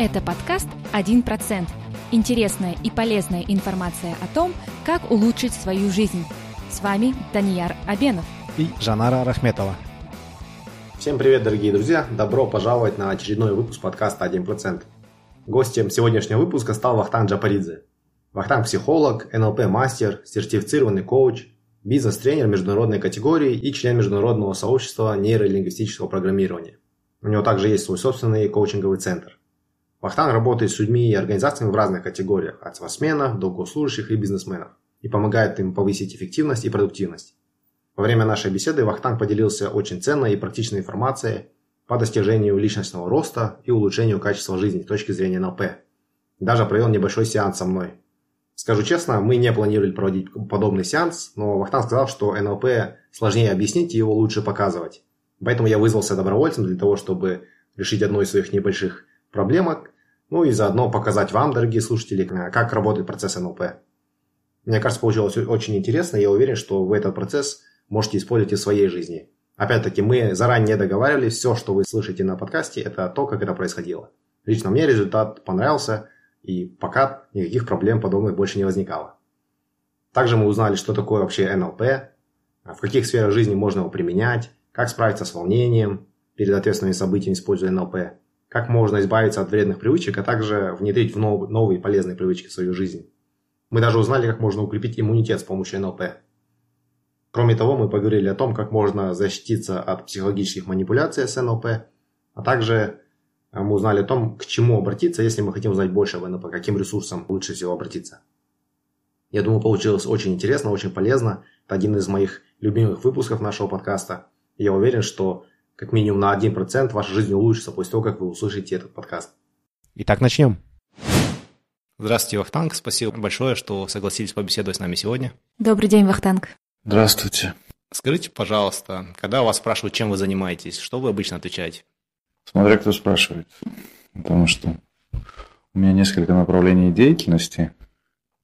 Это подкаст «1%». Интересная и полезная информация о том, как улучшить свою жизнь. С вами Данияр Абенов и Жанара Рахметова. Всем привет, дорогие друзья! Добро пожаловать на очередной выпуск подкаста «1%». Гостем сегодняшнего выпуска стал Вахтан Джапаридзе. Вахтан – психолог, НЛП-мастер, сертифицированный коуч, бизнес-тренер международной категории и член международного сообщества нейролингвистического программирования. У него также есть свой собственный коучинговый центр. Вахтан работает с людьми и организациями в разных категориях, от спортсменов до госслужащих и бизнесменов, и помогает им повысить эффективность и продуктивность. Во время нашей беседы Вахтанг поделился очень ценной и практичной информацией по достижению личностного роста и улучшению качества жизни с точки зрения НЛП. Даже провел небольшой сеанс со мной. Скажу честно, мы не планировали проводить подобный сеанс, но Вахтанг сказал, что НЛП сложнее объяснить и его лучше показывать. Поэтому я вызвался добровольцем для того, чтобы решить одну из своих небольших проблемок, ну и заодно показать вам, дорогие слушатели, как работает процесс НЛП. Мне кажется, получилось очень интересно, и я уверен, что вы этот процесс можете использовать и в своей жизни. Опять-таки, мы заранее договаривались, все, что вы слышите на подкасте, это то, как это происходило. Лично мне результат понравился, и пока никаких проблем подобных больше не возникало. Также мы узнали, что такое вообще НЛП, в каких сферах жизни можно его применять, как справиться с волнением перед ответственными событиями, используя НЛП, как можно избавиться от вредных привычек, а также внедрить в нов- новые полезные привычки в свою жизнь. Мы даже узнали, как можно укрепить иммунитет с помощью НЛП. Кроме того, мы поговорили о том, как можно защититься от психологических манипуляций с НЛП, а также э, мы узнали о том, к чему обратиться, если мы хотим узнать больше об НЛП, каким ресурсам лучше всего обратиться. Я думаю, получилось очень интересно, очень полезно. Это один из моих любимых выпусков нашего подкаста. я уверен, что как минимум на 1% ваша жизнь улучшится после того, как вы услышите этот подкаст. Итак, начнем. Здравствуйте, Вахтанг. Спасибо большое, что согласились побеседовать с нами сегодня. Добрый день, Вахтанг. Здравствуйте. Скажите, пожалуйста, когда вас спрашивают, чем вы занимаетесь, что вы обычно отвечаете? Смотря кто спрашивает. Потому что у меня несколько направлений деятельности.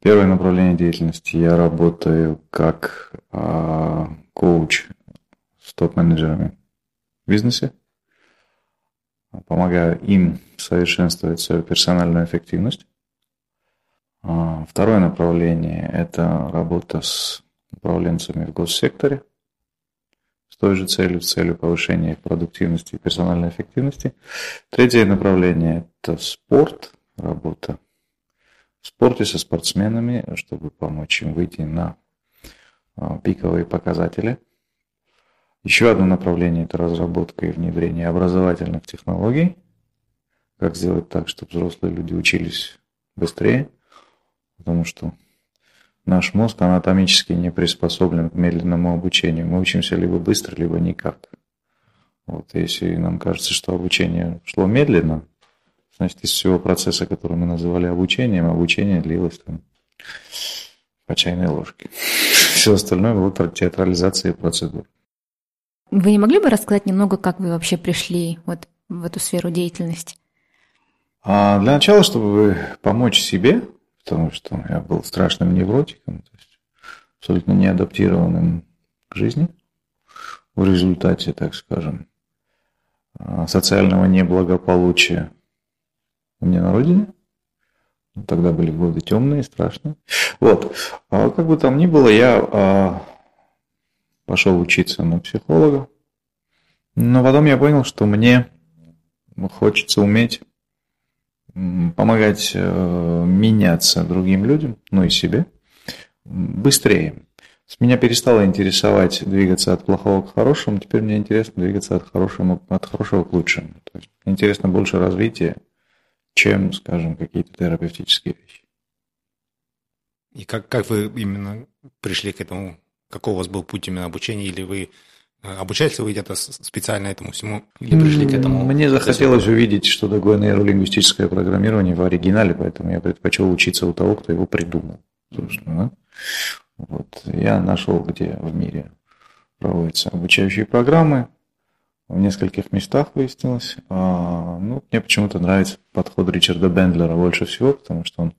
Первое направление деятельности я работаю как э, коуч с топ-менеджерами бизнесе, помогаю им совершенствовать свою персональную эффективность. А, второе направление – это работа с управленцами в госсекторе с той же целью, с целью повышения их продуктивности и персональной эффективности. Третье направление – это спорт, работа в спорте со спортсменами, чтобы помочь им выйти на а, пиковые показатели – еще одно направление – это разработка и внедрение образовательных технологий. Как сделать так, чтобы взрослые люди учились быстрее, потому что наш мозг анатомически не приспособлен к медленному обучению. Мы учимся либо быстро, либо никак. Вот, если нам кажется, что обучение шло медленно, значит, из всего процесса, который мы называли обучением, обучение длилось там по чайной ложке. Все остальное было театрализацией процедур. Вы не могли бы рассказать немного, как вы вообще пришли вот в эту сферу деятельности? А для начала, чтобы помочь себе, потому что я был страшным невротиком, то есть абсолютно неадаптированным к жизни, в результате, так скажем, а, социального неблагополучия у меня на родине. Тогда были годы темные, страшные. Вот. А как бы там ни было, я а, пошел учиться на психолога. Но потом я понял, что мне хочется уметь помогать э, меняться другим людям, ну и себе, быстрее. Меня перестало интересовать двигаться от плохого к хорошему, теперь мне интересно двигаться от хорошего, от хорошего к лучшему. То есть интересно больше развития, чем, скажем, какие-то терапевтические вещи. И как, как вы именно пришли к этому какой у вас был путь именно обучения, или вы э, обучались вы где-то специально этому всему, или пришли к этому? Мне захотелось увидеть, что такое нейролингвистическое программирование в оригинале, поэтому я предпочел учиться у того, кто его придумал. Собственно, вот. Я нашел, где в мире проводятся обучающие программы, в нескольких местах выяснилось. А, ну, мне почему-то нравится подход Ричарда Бендлера больше всего, потому что он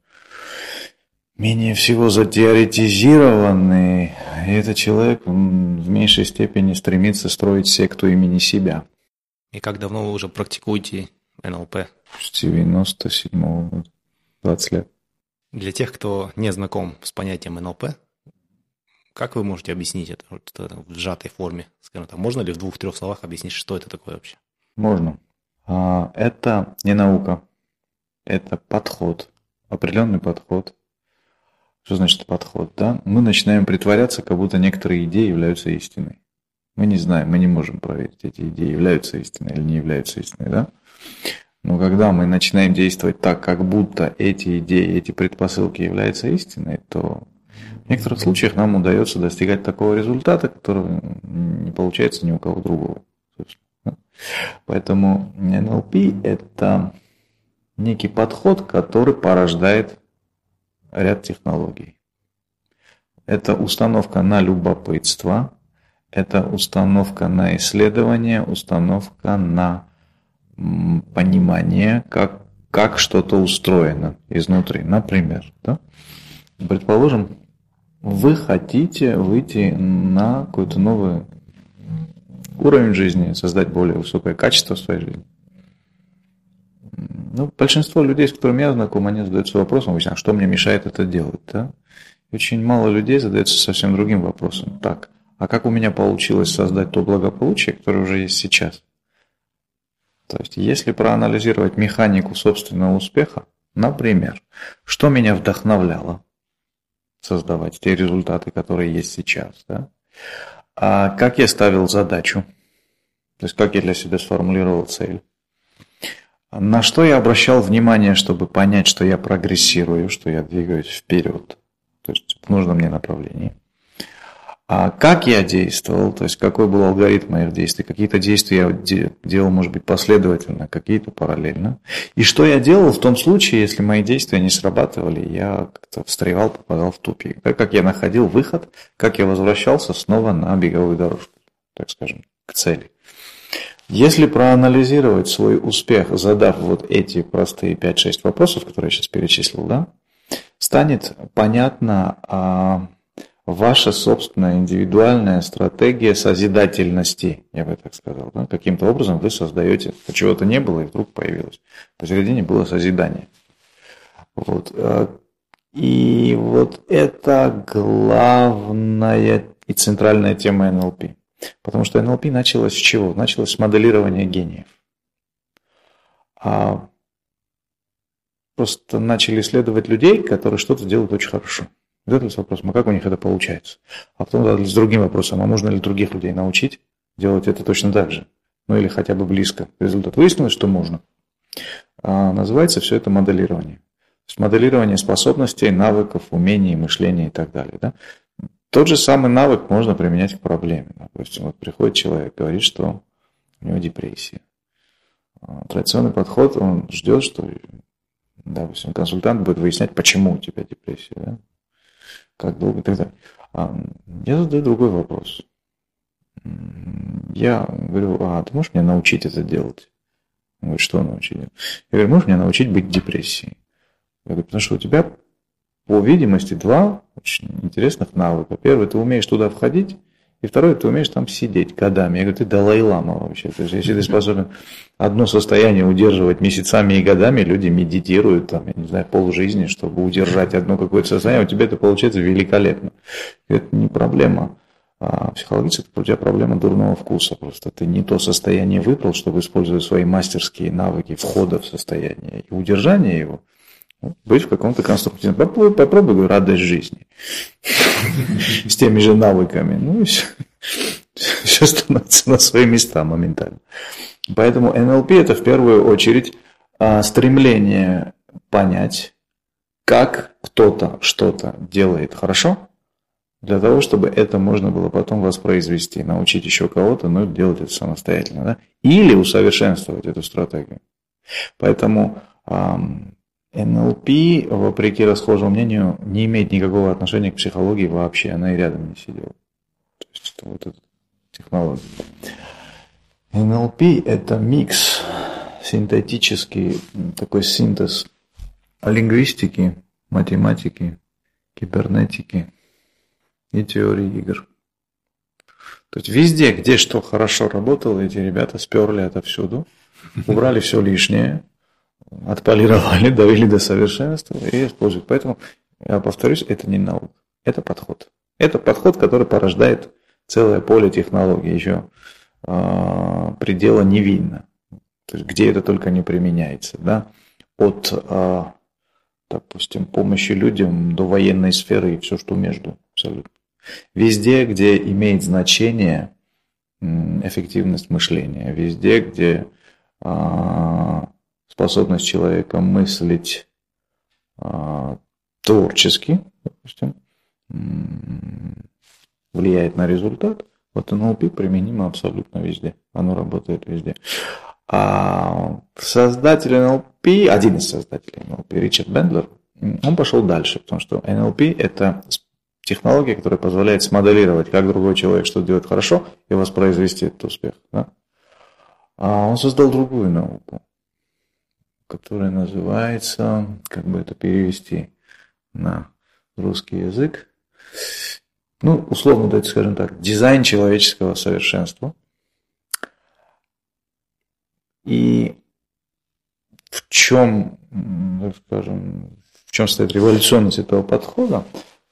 менее всего затеоретизированный, и этот человек в меньшей степени стремится строить секту имени себя. И как давно вы уже практикуете НЛП? С 97 года, 20 лет. Для тех, кто не знаком с понятием НЛП, как вы можете объяснить это вот, в сжатой форме? Скажем так, можно ли в двух-трех словах объяснить, что это такое вообще? Можно. А, это не наука, это подход, определенный подход. Что значит подход? Да? Мы начинаем притворяться, как будто некоторые идеи являются истиной. Мы не знаем, мы не можем проверить, эти идеи являются истиной или не являются истиной. Да? Но когда мы начинаем действовать так, как будто эти идеи, эти предпосылки являются истиной, то в некоторых случаях нам удается достигать такого результата, который не получается ни у кого другого. Поэтому NLP – это некий подход, который порождает ряд технологий. Это установка на любопытство, это установка на исследование, установка на понимание, как, как что-то устроено изнутри. Например, да? предположим, вы хотите выйти на какой-то новый уровень жизни, создать более высокое качество в своей жизни. Ну, большинство людей, с которыми я знаком, они задаются вопросом, а что мне мешает это делать? Да? Очень мало людей задается совсем другим вопросом. Так, а как у меня получилось создать то благополучие, которое уже есть сейчас? То есть, если проанализировать механику собственного успеха, например, что меня вдохновляло, создавать те результаты, которые есть сейчас. Да? А как я ставил задачу? То есть как я для себя сформулировал цель? На что я обращал внимание, чтобы понять, что я прогрессирую, что я двигаюсь вперед, то есть в нужном мне направлении. А как я действовал, то есть какой был алгоритм моих действий, какие-то действия я делал, может быть, последовательно, какие-то параллельно. И что я делал в том случае, если мои действия не срабатывали, я как-то встревал, попадал в тупик. Как я находил выход, как я возвращался снова на беговую дорожку, так скажем, к цели. Если проанализировать свой успех, задав вот эти простые 5-6 вопросов, которые я сейчас перечислил, да, станет понятно, а, ваша собственная индивидуальная стратегия созидательности, я бы так сказал. Да? Каким-то образом вы создаете, чего-то не было и вдруг появилось. Посередине было созидание. Вот. Э, и вот это главная и центральная тема НЛП. Потому что НЛП началось с чего? Началось с моделирования гениев. А просто начали исследовать людей, которые что-то делают очень хорошо. Задались вопросом, а как у них это получается? А потом задались другим вопросом, а можно ли других людей научить делать это точно так же? Ну или хотя бы близко. Результат выяснилось, что можно. А называется все это моделирование. То есть моделирование способностей, навыков, умений, мышления и так далее. Да? Тот же самый навык можно применять к проблеме. Допустим, вот приходит человек, говорит, что у него депрессия. А, традиционный подход, он ждет, что допустим, консультант будет выяснять, почему у тебя депрессия. Да? как долго и так далее. А, я задаю другой вопрос. Я говорю, а ты можешь меня научить это делать? Он говорит, что научить? Я говорю, можешь меня научить быть в депрессии? Я говорю, потому что у тебя, по видимости, два очень интересных навыка. Первый, ты умеешь туда входить, и второе, ты умеешь там сидеть годами. Я говорю, ты Далай-лама вообще. То есть, если ты способен одно состояние удерживать месяцами и годами, люди медитируют, там, я не знаю, полжизни, чтобы удержать одно какое-то состояние, у тебя это получается великолепно. Это не проблема. А психологически это у тебя проблема дурного вкуса. Просто ты не то состояние выбрал, чтобы использовать свои мастерские навыки входа в состояние и удержания его – быть в каком-то конструктивном. Попробуй, попробуй радость жизни. С теми же навыками. Ну и все. Все становится на свои места моментально. Поэтому НЛП это в первую очередь а, стремление понять, как кто-то что-то делает хорошо, для того, чтобы это можно было потом воспроизвести, научить еще кого-то, но делать это самостоятельно. Да? Или усовершенствовать эту стратегию. Поэтому НЛП, вопреки расхожему мнению, не имеет никакого отношения к психологии вообще, она и рядом не сидела. То есть это вот эта технология. НЛП – это микс, синтетический такой синтез лингвистики, математики, кибернетики и теории игр. То есть везде, где что хорошо работало, эти ребята сперли отовсюду – убрали все лишнее, отполировали, довели до совершенства и используют. Поэтому, я повторюсь, это не наука, это подход. Это подход, который порождает целое поле технологий, еще э, предела не видно. То есть, где это только не применяется. Да? От, э, допустим, помощи людям до военной сферы и все, что между. Абсолютно. Везде, где имеет значение эффективность мышления, везде, где э, способность человека мыслить э, творчески, допустим, влияет на результат, вот NLP применимо абсолютно везде. Оно работает везде. А создатель NLP, один из создателей NLP, Ричард Бендлер, он пошел дальше, потому что NLP – это технология, которая позволяет смоделировать, как другой человек что делает хорошо, и воспроизвести этот успех. Да? А он создал другую науку, которая называется, как бы это перевести на русский язык, ну, условно, давайте скажем так, дизайн человеческого совершенства. И в чем, скажем, в чем стоит революционность этого подхода?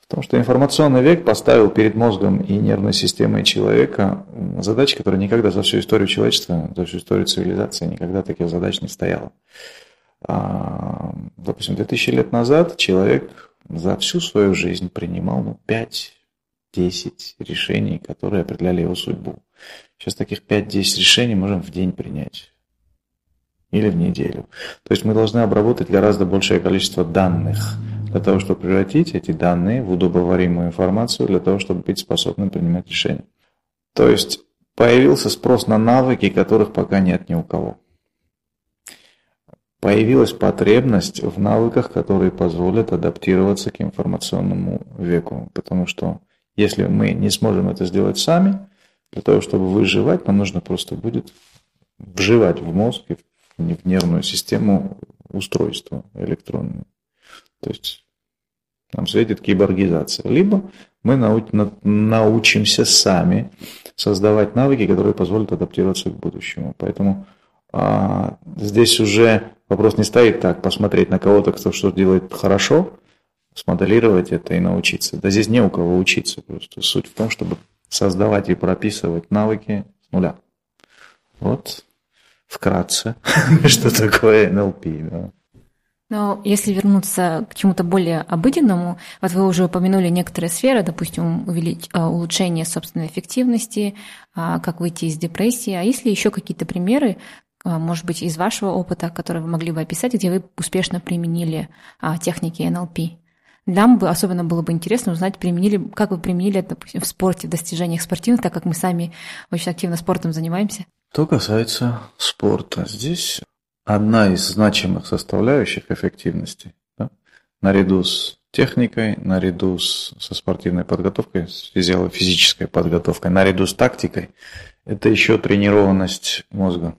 В том, что информационный век поставил перед мозгом и нервной системой человека задачи, которые никогда за всю историю человечества, за всю историю цивилизации никогда таких задач не стояло. А, допустим, 2000 лет назад человек за всю свою жизнь принимал ну, 5 10 решений, которые определяли его судьбу. Сейчас таких 5-10 решений можем в день принять. Или в неделю. То есть мы должны обработать гораздо большее количество данных для того, чтобы превратить эти данные в удобоваримую информацию, для того, чтобы быть способным принимать решения. То есть появился спрос на навыки, которых пока нет ни у кого. Появилась потребность в навыках, которые позволят адаптироваться к информационному веку, потому что если мы не сможем это сделать сами, для того, чтобы выживать, нам нужно просто будет вживать в мозг и в нервную систему устройство электронное. То есть нам светит киборгизация. Либо мы научимся сами создавать навыки, которые позволят адаптироваться к будущему. Поэтому а, здесь уже вопрос не стоит так, посмотреть на кого-то, кто что делает хорошо, смоделировать это и научиться. Да здесь не у кого учиться просто. Суть в том, чтобы создавать и прописывать навыки с нуля. Вот вкратце, что такое НЛП. Да. Но если вернуться к чему-то более обыденному, вот вы уже упомянули некоторые сферы, допустим, увелич... А, улучшение собственной эффективности, а, как выйти из депрессии. А если еще какие-то примеры, может быть, из вашего опыта, которые вы могли бы описать, где вы успешно применили техники НЛП? Нам бы особенно было бы интересно узнать, применили, как вы применили это, в спорте, в достижениях спортивных, так как мы сами очень активно спортом занимаемся. Что касается спорта, здесь одна из значимых составляющих эффективности, да, наряду с техникой, наряду с, со спортивной подготовкой, с физиологической подготовкой, наряду с тактикой, это еще тренированность мозга,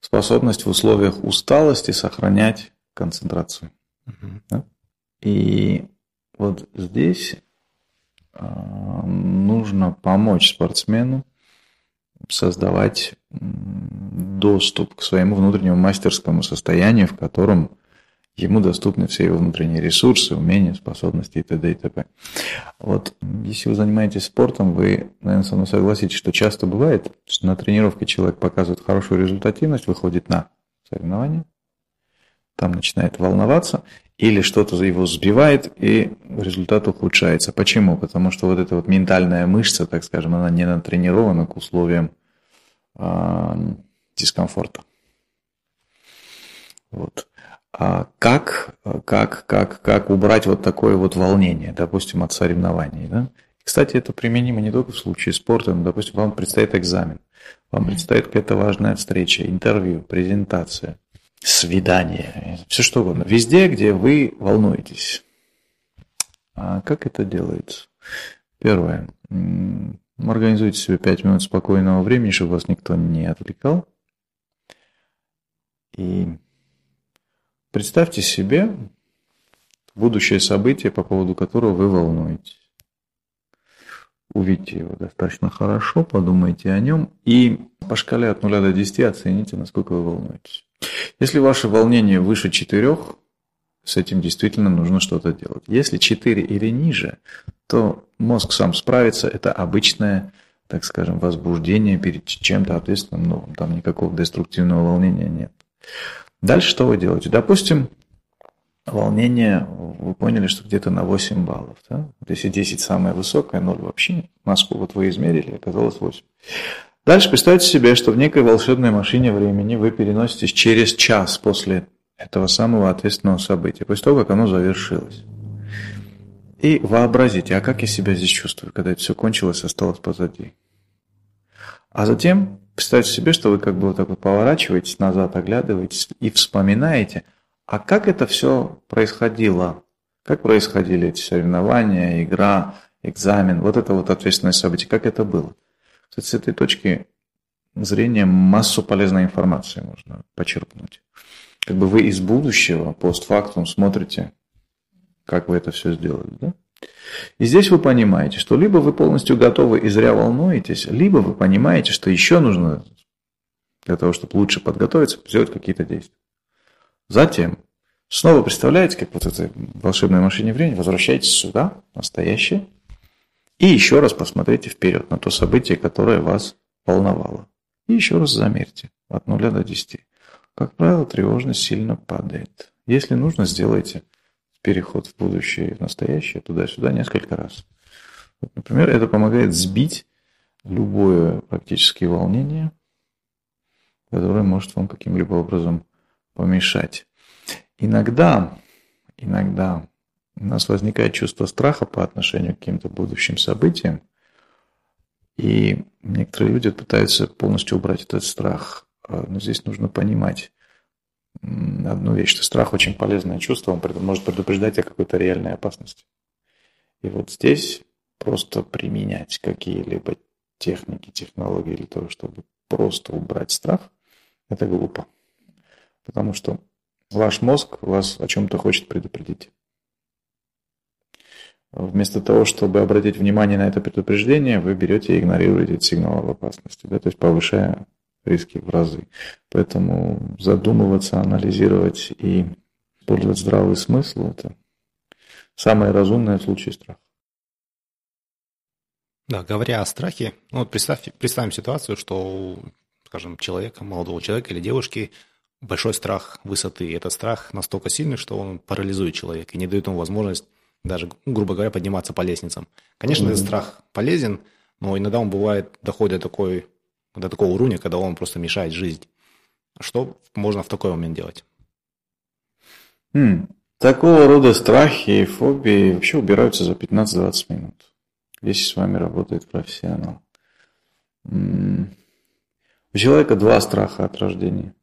способность в условиях усталости сохранять концентрацию. Угу. Да? И вот здесь а, нужно помочь спортсмену создавать доступ к своему внутреннему мастерскому состоянию, в котором ему доступны все его внутренние ресурсы, умения, способности и т.д. и т.п. Вот если вы занимаетесь спортом, вы, наверное, со мной согласитесь, что часто бывает, что на тренировке человек показывает хорошую результативность, выходит на соревнования, там начинает волноваться, или что-то его сбивает, и результат ухудшается. Почему? Потому что вот эта вот ментальная мышца, так скажем, она не натренирована к условиям э, дискомфорта. Вот. А как, как, как, как убрать вот такое вот волнение, допустим, от соревнований? Да? Кстати, это применимо не только в случае спорта, но, допустим, вам предстоит экзамен, вам предстоит какая-то важная встреча, интервью, презентация – свидание, все что угодно. Везде, где вы волнуетесь. А как это делается? Первое. Организуйте себе 5 минут спокойного времени, чтобы вас никто не отвлекал. И представьте себе будущее событие, по поводу которого вы волнуетесь. увидите его достаточно хорошо, подумайте о нем и по шкале от 0 до 10 оцените, насколько вы волнуетесь. Если ваше волнение выше 4, с этим действительно нужно что-то делать. Если 4 или ниже, то мозг сам справится, это обычное, так скажем, возбуждение перед чем-то ответственным новым, там никакого деструктивного волнения нет. Дальше что вы делаете? Допустим, волнение, вы поняли, что где-то на 8 баллов. Да? Вот если 10 самое высокое, 0 вообще, маску вот вы измерили, оказалось 8. Дальше представьте себе, что в некой волшебной машине времени вы переноситесь через час после этого самого ответственного события, после того, как оно завершилось. И вообразите, а как я себя здесь чувствую, когда это все кончилось, осталось позади. А затем представьте себе, что вы как бы вот так вот поворачиваетесь назад, оглядываетесь и вспоминаете – а как это все происходило? Как происходили эти соревнования, игра, экзамен, вот это вот ответственное событие, как это было? Кстати, с этой точки зрения массу полезной информации можно почерпнуть. Как бы вы из будущего, постфактум, смотрите, как вы это все сделали. Да? И здесь вы понимаете, что либо вы полностью готовы и зря волнуетесь, либо вы понимаете, что еще нужно для того, чтобы лучше подготовиться, сделать какие-то действия. Затем, снова представляете, как вот этой волшебной машине времени, возвращаетесь сюда, настоящее, и еще раз посмотрите вперед на то событие, которое вас волновало. И еще раз замерьте от 0 до 10. Как правило, тревожность сильно падает. Если нужно, сделайте переход в будущее и в настоящее, туда-сюда несколько раз. Вот, например, это помогает сбить любое практически волнение, которое может вам каким-либо образом помешать. Иногда, иногда у нас возникает чувство страха по отношению к каким-то будущим событиям, и некоторые люди пытаются полностью убрать этот страх. А, но здесь нужно понимать одну вещь, что страх очень полезное чувство, он может предупреждать о какой-то реальной опасности. И вот здесь просто применять какие-либо техники, технологии для того, чтобы просто убрать страх, это глупо. Потому что ваш мозг вас о чем-то хочет предупредить. Вместо того, чтобы обратить внимание на это предупреждение, вы берете и игнорируете сигнал об опасности, да, то есть повышая риски в разы. Поэтому задумываться, анализировать и использовать здравый смысл – это самое разумное в случае страха. Да, говоря о страхе, ну вот представь, представим ситуацию, что, скажем, человека, молодого человека или девушки – большой страх высоты. И этот страх настолько сильный, что он парализует человека и не дает ему возможность даже, грубо говоря, подниматься по лестницам. Конечно, mm-hmm. этот страх полезен, но иногда он бывает, доходит до, такой, до такого уровня, когда он просто мешает жизни. Что можно в такой момент делать? Mm. Такого рода страхи и фобии вообще убираются за 15-20 минут, если с вами работает профессионал. У человека два страха от рождения.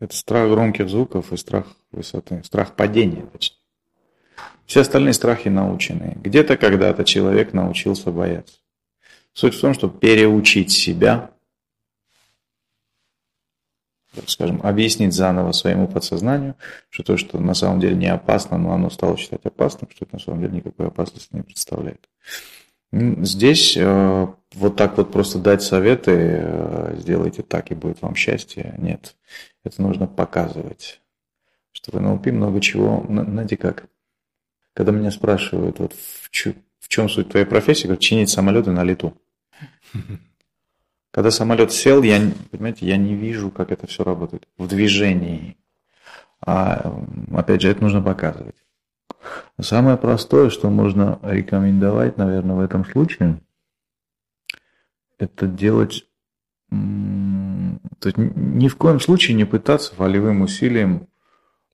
Это страх громких звуков и страх высоты, страх падения, точнее. Все остальные страхи наученные. Где-то когда-то человек научился бояться. Суть в том, чтобы переучить себя, скажем, объяснить заново своему подсознанию, что то, что на самом деле не опасно, но оно стало считать опасным, что это на самом деле никакой опасности не представляет. Здесь э, вот так вот просто дать советы, э, сделайте так и будет вам счастье, нет. Это нужно показывать. Что в НЛП много чего, знаете как, когда меня спрашивают, вот в, в чем суть твоей профессии, говорят, чинить самолеты на лету. Когда самолет сел, я, понимаете, я не вижу, как это все работает в движении. А опять же, это нужно показывать. Самое простое, что можно рекомендовать, наверное, в этом случае, это делать, то есть ни в коем случае не пытаться волевым усилием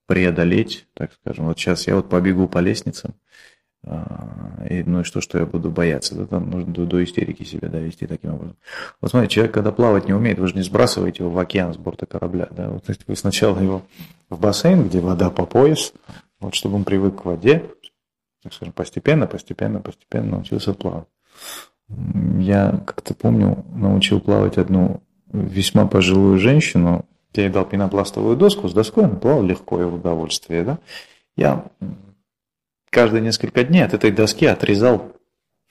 преодолеть, так скажем, вот сейчас я вот побегу по лестницам, и, ну и что, что я буду бояться, да, там нужно до, до истерики себя довести таким образом. Вот смотрите, человек, когда плавать не умеет, вы же не сбрасываете его в океан с борта корабля, да, вот вы сначала его в бассейн, где вода по пояс, вот чтобы он привык к воде, так скажем, постепенно, постепенно, постепенно научился плавать. Я как-то помню, научил плавать одну весьма пожилую женщину. Я ей дал пенопластовую доску с доской, она плавала легко и в удовольствие. Да? Я каждые несколько дней от этой доски отрезал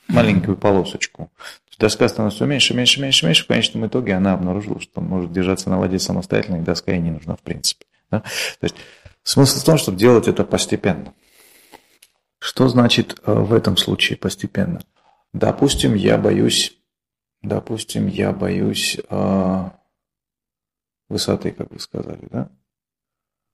маленькую полосочку. Доска становится меньше, меньше, меньше, меньше. В конечном итоге она обнаружила, что может держаться на воде самостоятельно, и доска ей не нужна в принципе. Да? То есть смысл в том, чтобы делать это постепенно. Что значит э, в этом случае постепенно? Допустим, я боюсь, допустим, я боюсь э, высоты, как вы сказали, да?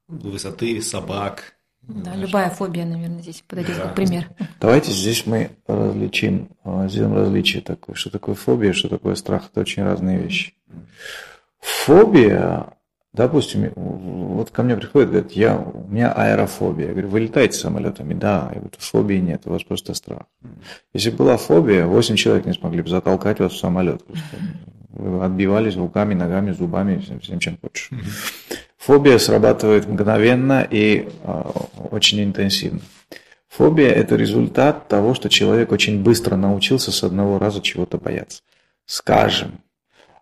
Высоты, собак, да, любая фобия, наверное, здесь подойдет как пример. Давайте здесь мы различим, а, сделаем различие такое. Что такое фобия, что такое страх. Это очень разные вещи. Фобия, допустим, вот ко мне приходит, говорит, я, у меня аэрофобия. Я говорю, вы летаете самолетами? Да. Я говорю, фобии нет, у вас просто страх. Если была фобия, 8 человек не смогли бы затолкать вас в самолет. Вы отбивались руками, ногами, зубами, всем, всем чем хочешь. Фобия срабатывает мгновенно и э, очень интенсивно. Фобия – это результат того, что человек очень быстро научился с одного раза чего-то бояться. Скажем,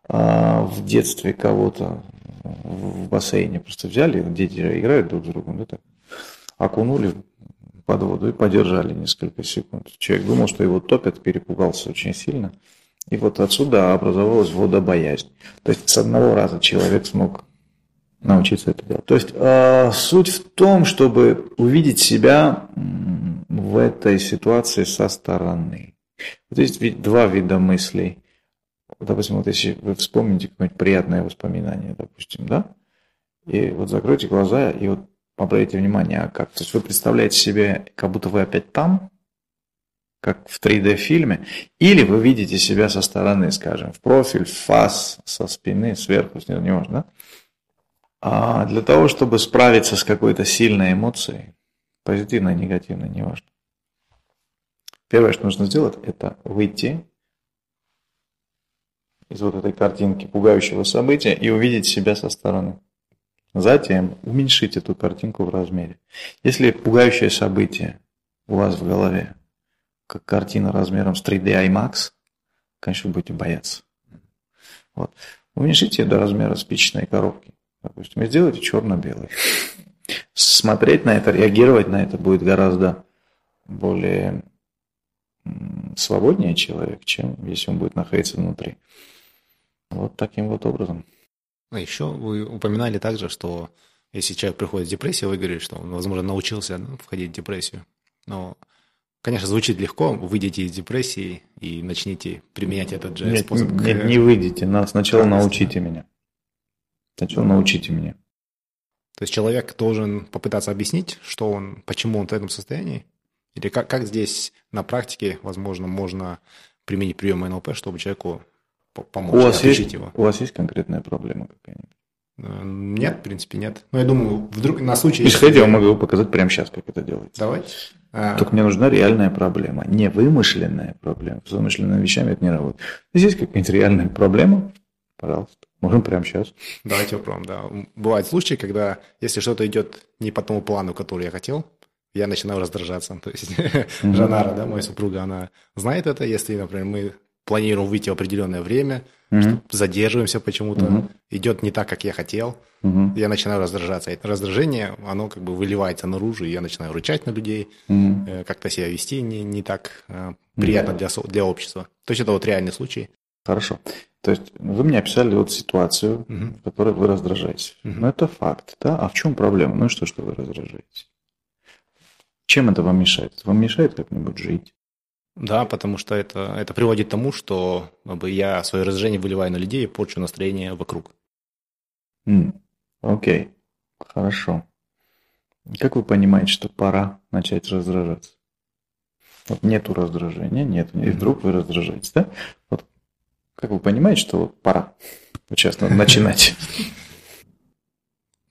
э, в детстве кого-то в бассейне просто взяли, дети играют друг с другом, да, так, окунули под воду и подержали несколько секунд. Человек думал, что его топят, перепугался очень сильно. И вот отсюда образовалась водобоязнь. То есть с одного раза человек смог научиться это делать. То есть э, суть в том, чтобы увидеть себя в этой ситуации со стороны. Вот есть два вида мыслей. Допустим, вот если вы вспомните какое-нибудь приятное воспоминание, допустим, да, и вот закройте глаза и вот обратите внимание, а как. То есть вы представляете себе, как будто вы опять там, как в 3D-фильме, или вы видите себя со стороны, скажем, в профиль, в фас, со спины, сверху, снизу, не важно, да? А для того, чтобы справиться с какой-то сильной эмоцией, позитивной, негативной, неважно. Первое, что нужно сделать, это выйти из вот этой картинки пугающего события и увидеть себя со стороны. Затем уменьшить эту картинку в размере. Если пугающее событие у вас в голове, как картина размером с 3D IMAX, конечно, будете бояться. Вот. Уменьшите до размера спичечной коробки допустим, и сделайте черно-белый. Смотреть на это, реагировать на это будет гораздо более свободнее человек, чем если он будет находиться внутри. Вот таким вот образом. А еще вы упоминали также, что если человек приходит в депрессию, вы говорите, что он, возможно, научился входить в депрессию. Но, конечно, звучит легко, выйдете из депрессии и начните применять этот же нет, способ. Нет, к... не выйдите, сначала научите меня. Сначала научите меня. То есть человек должен попытаться объяснить, что он, почему он в этом состоянии? Или как, как здесь на практике, возможно, можно применить прием НЛП, чтобы человеку помочь, у вас есть, его? У вас есть конкретная проблема какая-нибудь? Э, нет, в принципе, нет. Но я думаю, вдруг на случай... Исходя, я могу показать прямо сейчас, как это делается. Давайте. А. Только мне нужна реальная проблема, не вымышленная проблема. С вымышленными вещами это не работает. Здесь какая-нибудь реальная проблема, пожалуйста. Можем прямо сейчас. Давайте попробуем, да. Бывают случаи, когда если что-то идет не по тому плану, который я хотел, я начинаю раздражаться. То есть mm-hmm. Жанара, да, моя супруга, она знает это. Если, например, мы планируем выйти в определенное время, mm-hmm. задерживаемся почему-то, mm-hmm. идет не так, как я хотел, mm-hmm. я начинаю раздражаться. Это раздражение, оно как бы выливается наружу, и я начинаю рычать на людей, mm-hmm. как-то себя вести не, не так э, приятно mm-hmm. для, для общества. То есть это вот реальный случай. Хорошо. То есть вы мне описали вот ситуацию, угу. в которой вы раздражаетесь. Угу. Ну, это факт, да? А в чем проблема? Ну и что, что вы раздражаетесь? Чем это вам мешает? вам мешает как-нибудь жить? Да, потому что это, это приводит к тому, что как бы, я свое раздражение выливаю на людей и порчу настроение вокруг. Окей, хорошо. Как вы понимаете, что пора начать раздражаться? Вот нету раздражения, нет, и вдруг вы раздражаетесь, да? Вот как вы понимаете, что вот пора вот сейчас надо начинать?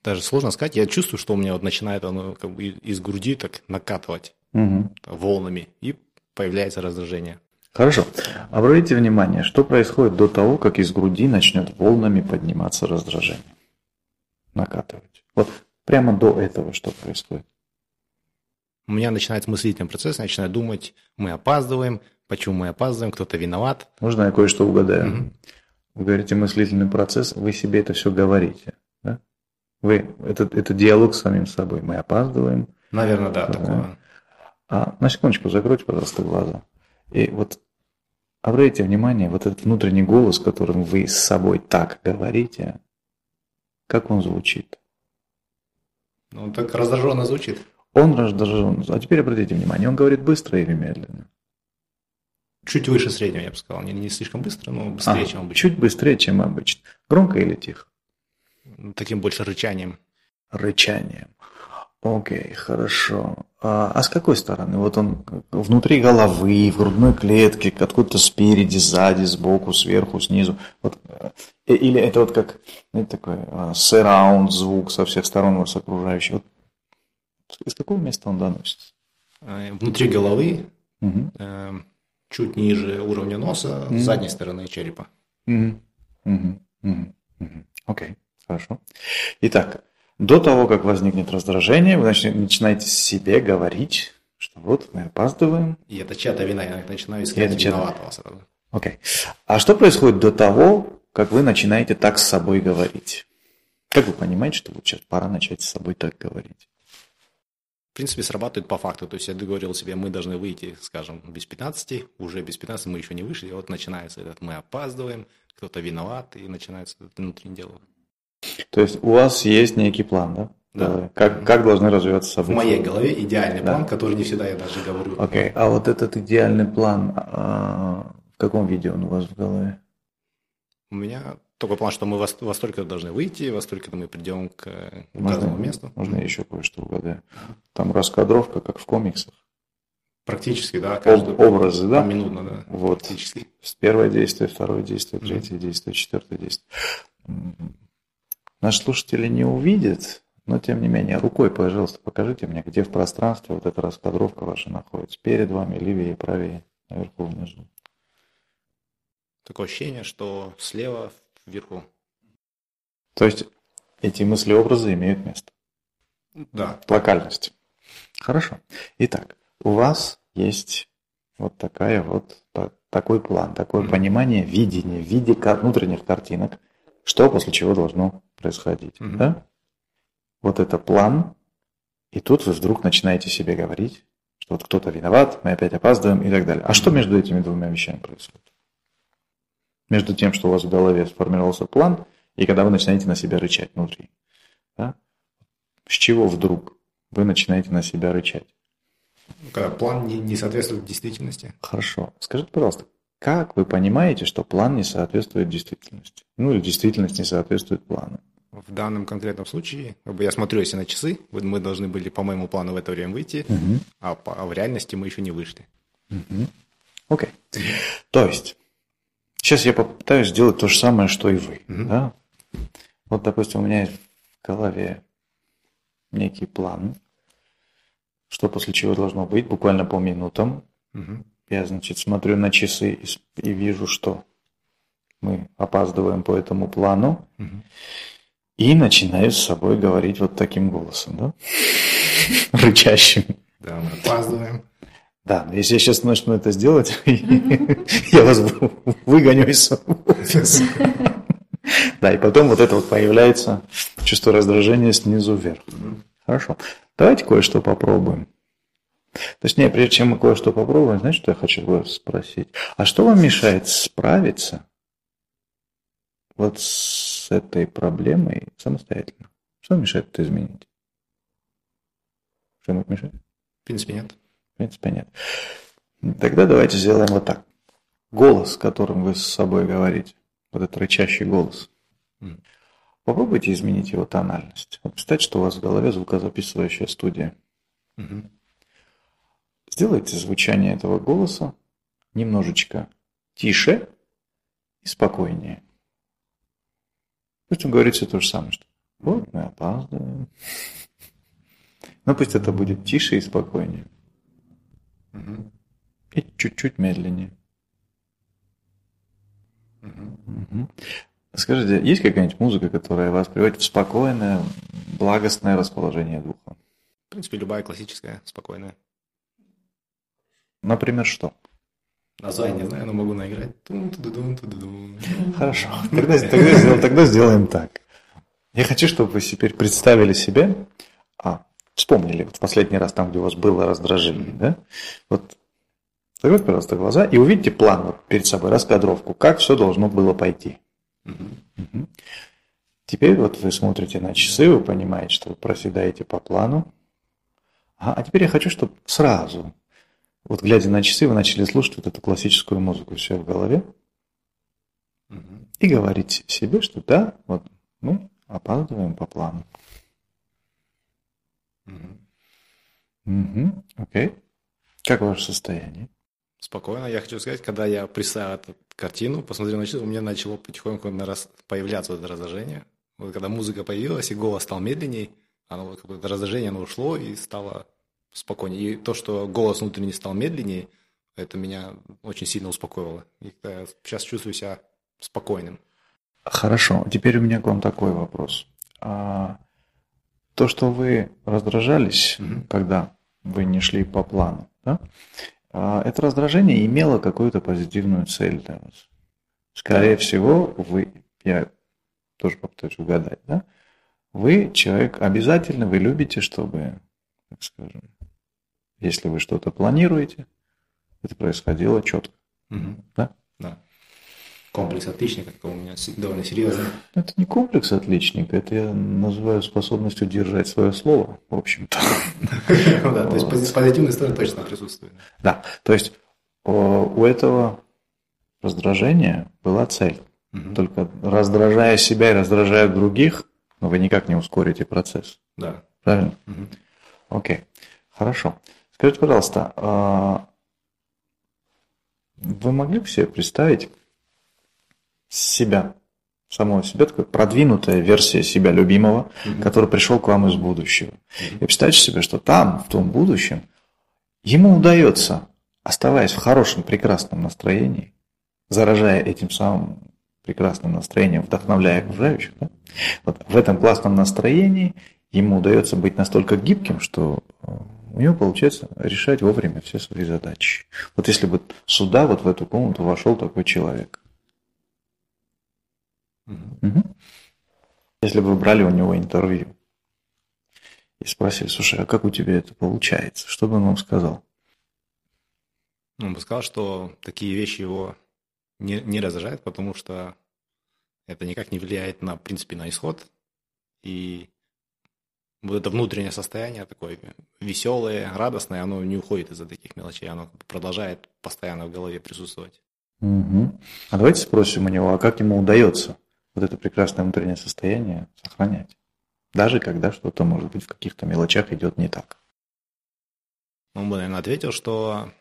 Даже сложно сказать. Я чувствую, что у меня вот начинает оно как бы из груди так накатывать угу. волнами, и появляется раздражение. Хорошо. Обратите внимание, что происходит до того, как из груди начнет волнами подниматься раздражение. Накатывать. Вот прямо до этого что происходит? У меня начинается мыслительный процесс, я начинаю думать, мы опаздываем, почему мы опаздываем, кто-то виноват. Можно я кое-что угадаю? Угу. Вы говорите мыслительный процесс, вы себе это все говорите. Да? Вы, это, это диалог с самим собой. Мы опаздываем. Наверное, да, такое. А на секундочку закройте, пожалуйста, глаза. И вот обратите внимание, вот этот внутренний голос, которым вы с собой так говорите, как он звучит? Ну, он так раздраженно звучит. Он раздражен. А теперь обратите внимание, он говорит быстро или медленно? Чуть выше среднего, я бы сказал. Не, не слишком быстро, но быстрее, А, чем обычно. Чуть быстрее, чем обычно. Громко или тихо? Таким больше рычанием. Рычанием. Окей, хорошо. А, а с какой стороны? Вот он внутри головы, в грудной клетке, откуда-то спереди, сзади, сбоку, сверху, снизу. Вот, э, или это вот как знаете, такой а, surround звук со всех сторон вас окружающий. Вот из какого места он доносится? Э, Внутри головы, Мгм. э, чуть ниже уровня носа, Мгм. с задней стороны черепа. Мгм. Мгм. Мгм. Мгм. Окей, хорошо. Итак, до того, как возникнет раздражение, вы начи- начинаете себе говорить, что вот мы опаздываем. И это чья-то вина, я начинаю искать это виноватого сразу. Окей. А что происходит до того, как вы начинаете так с собой говорить? Как вы понимаете, что вот сейчас пора начать с собой так говорить? В принципе, срабатывает по факту. То есть я договорил себе, мы должны выйти, скажем, без 15, уже без 15 мы еще не вышли, и вот начинается этот, мы опаздываем, кто-то виноват, и начинается этот внутренний диалог. То есть у вас есть некий план, да? Да. Э, Как, как должны развиваться В события? моей голове идеальный Да. план, который не всегда я даже говорю. Окей. А вот этот идеальный план, а, в каком виде он у вас в голове? У меня такой план, что мы во, во столько должны выйти, во столько мы придем к указанному месту. Можно я еще кое-что угадаю? Там раскадровка, как в комиксах. Практически, да, каждый образы, да? поминутно, да. Вот. Практически. Первое действие, второе действие, третье действие, четвертое действие. Наш слушатели не увидят, но тем не менее, рукой, пожалуйста, покажите мне, где в пространстве вот эта раскадровка ваша находится. Перед вами, левее, правее, наверху, внизу. Такое ощущение, что слева вверху. То есть эти мысли-образы имеют место. Да. Локальность. Хорошо. Итак, у вас есть вот такая вот та- такой план, такое понимание, видение в виде внутренних картинок, что после чего должно происходить. Мгм. Да? Вот это план, и тут вы вдруг начинаете себе говорить, что вот кто-то виноват, мы опять опаздываем и так далее. А что между этими двумя вещами происходит? Между тем, что у вас в голове сформировался план, и когда вы начинаете на себя рычать внутри. Да? С чего вдруг вы начинаете на себя рычать? Когда план не, не соответствует действительности. Хорошо. Скажите, пожалуйста, как вы понимаете, что план не соответствует действительности? Ну или действительность не соответствует плану? В данном конкретном случае, как бы я смотрю, если на часы, мы должны были по моему плану в это время выйти, а, по- а в реальности мы еще не вышли. Окей. То есть, сейчас я попытаюсь сделать то же самое, что и вы. Мгм. Да? Вот, допустим, у меня есть в голове некий план, что после чего должно быть, буквально по минутам. Мгм. Я, значит, смотрю на часы и, и вижу, что мы опаздываем по этому плану. Мгм. И начинаю с собой говорить вот таким голосом, да? Рычащим. Да, мы опаздываем. Да, но если я сейчас начну это сделать, я вас выгоню из офиса. Да, и потом вот это вот появляется чувство раздражения снизу вверх. Хорошо. Давайте кое-что попробуем. Точнее, прежде чем мы кое-что попробуем, знаете, что я хочу вас спросить? А что вам мешает справиться вот с этой проблемой самостоятельно? Что мешает это изменить? Что-нибудь мешает? В принципе, нет. В принципе, нет. Тогда давайте сделаем вот так. Голос, которым вы с собой говорите, вот этот рычащий голос, попробуйте изменить его тональность. Вот представьте, что у вас в голове звукозаписывающая студия. Сделайте звучание этого голоса немножечко тише и спокойнее. Пусть он говорит все то же самое, что вот мы опаздываем. Но пусть это будет тише и спокойнее. И чуть-чуть медленнее. Скажите, есть какая-нибудь музыка, которая вас приводит в спокойное, благостное расположение духа? В принципе, любая классическая, спокойная. Например, что? Название не знаю, но могу наиграть. Хорошо. Тогда, тогда, сделаем, тогда сделаем так. Я хочу, чтобы вы теперь представили себе, а, вспомнили вот в последний раз там, где у вас было раздражение, да? Вот Закройте, пожалуйста, глаза и увидите план вот перед собой, раскадровку, как все должно было пойти. Угу. Теперь вот вы смотрите на часы, вы понимаете, что вы проседаете по плану. А, а теперь я хочу, чтобы сразу, вот глядя на часы, вы начали слушать вот эту классическую музыку все в голове. Угу. И говорить себе, что да, вот мы опаздываем по плану. Угу. Окей. Как ваше состояние? Спокойно. Я хочу сказать, когда я представил эту картину, посмотрел на часы, у меня начало потихоньку появляться это раздражение. Вот когда музыка появилась и голос стал медленней, оно вот какое-то раздражение оно ушло и стало спокойнее. И то, что голос внутренний стал медленнее, это меня очень сильно успокоило. И я сейчас чувствую себя спокойным. Хорошо. Теперь у меня к вам такой вопрос. А, то, что вы раздражались, угу. когда вы не шли по плану, да? а, это раздражение имело какую-то позитивную цель для вас. Скорее да. всего, вы, я тоже попытаюсь угадать, да? Вы человек, обязательно вы любите, чтобы, так скажем, если вы что-то планируете, это происходило четко. Угу. Да? Да комплекс отличника, такой у меня довольно серьезный. Это не комплекс отличника, это я называю способностью держать свое слово, в общем-то. Да, то есть позитивная сторона точно присутствует. Да, то есть у этого раздражения была цель. Только раздражая себя и раздражая других, но вы никак не ускорите процесс. Да. Правильно? Окей. Хорошо. Скажите, пожалуйста, а вы могли бы себе представить, себя, самого себя, такая продвинутая версия себя любимого, mm-hmm. который пришел к вам из будущего. Mm-hmm. И представьте себе, что там, в том будущем, ему удается, оставаясь в хорошем, прекрасном настроении, заражая этим самым прекрасным настроением, вдохновляя окружающих, да? вот в этом классном настроении ему удается быть настолько гибким, что э, у него получается решать вовремя все свои задачи. Вот если бы сюда, вот в эту комнату вошел такой человек, Угу. Если бы вы брали у него интервью и спросили, слушай, а как у тебя это получается? Что бы он вам сказал? Он бы сказал, что такие вещи его не, не раздражают, потому что это никак не влияет на, в принципе, на исход. И вот это внутреннее состояние такое веселое, радостное, оно не уходит из-за таких мелочей, оно продолжает постоянно в голове присутствовать. Угу. А давайте спросим у него, а как ему удается вот это прекрасное внутреннее состояние сохранять. Даже когда что-то, может быть, в каких-то мелочах идет не так. Он бы, наверное, ответил, что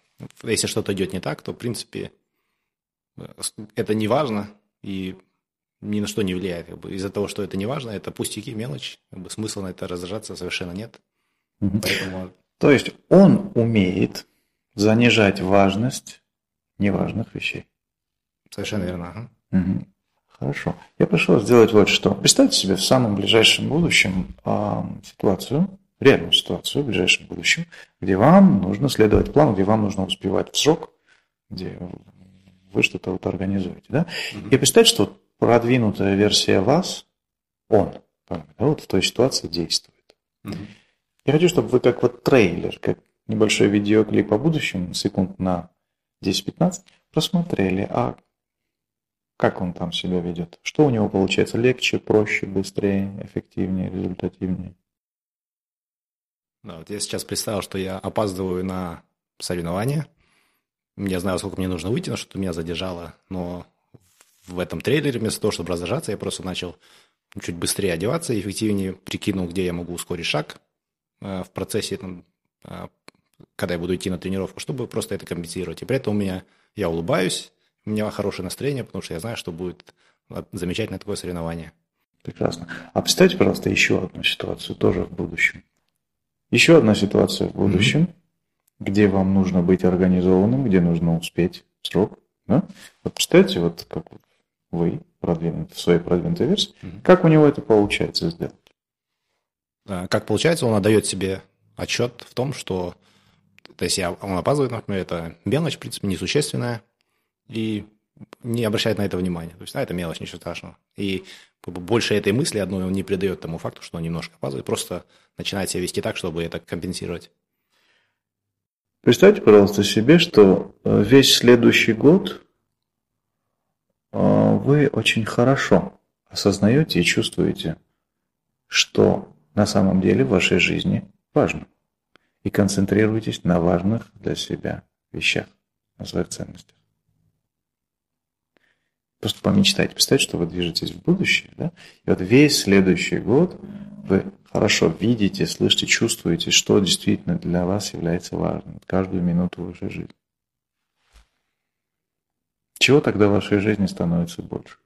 если что-то идет не так, то, в принципе, это не важно и ни на что не влияет. Как бы. Из-за того, что это не важно, это пустяки, мелочь, как бы смысла на это раздражаться совершенно нет. Угу. Поэтому... То есть он умеет занижать важность неважных вещей. Совершенно верно. Ага. Угу. Хорошо. Я вас сделать вот что. Представьте себе в самом ближайшем будущем э, ситуацию, реальную ситуацию в ближайшем будущем, где вам нужно следовать плану, где вам нужно успевать в срок, где вы что-то вот организуете. Да? Mm-hmm. И представьте, что продвинутая версия вас, он, да, вот в той ситуации действует. Mm-hmm. Я хочу, чтобы вы как вот трейлер, как небольшой видеоклип о будущем, секунд на 10-15, просмотрели, а как он там себя ведет? Что у него получается? Легче, проще, быстрее, эффективнее, результативнее? Да, вот я сейчас представил, что я опаздываю на соревнования. Я знаю, сколько мне нужно выйти, но что-то меня задержало. Но в этом трейлере вместо того, чтобы раздражаться, я просто начал чуть быстрее одеваться, эффективнее прикинул, где я могу ускорить шаг э, в процессе, э, когда я буду идти на тренировку, чтобы просто это компенсировать. И при этом у меня я улыбаюсь, у меня хорошее настроение, потому что я знаю, что будет замечательное такое соревнование. Прекрасно. А представьте, пожалуйста, еще одну ситуацию тоже в будущем. Еще одна ситуация в будущем, mm-hmm. где вам нужно быть организованным, где нужно успеть срок. Да? Вот представьте, вот как вы продвинут в своей продвинутой версии, mm-hmm. как у него это получается сделать? Как получается, он отдает себе отчет в том, что то есть я, он опаздывает, например, это мелочь, в принципе, несущественная, и не обращает на это внимания. То есть, а, это мелочь, ничего страшного. И больше этой мысли одной он не придает тому факту, что он немножко опаздывает, просто начинает себя вести так, чтобы это компенсировать. Представьте, пожалуйста, себе, что э, весь следующий год э, вы очень хорошо осознаете и чувствуете, что на самом деле в вашей жизни важно. И концентрируетесь на важных для себя вещах, на своих ценностях. Просто помечтайте, представьте, что вы движетесь в будущее, да? И вот весь следующий год вы хорошо видите, слышите, чувствуете, что действительно для вас является важным каждую минуту вашей жизни. Чего тогда в вашей жизни становится больше?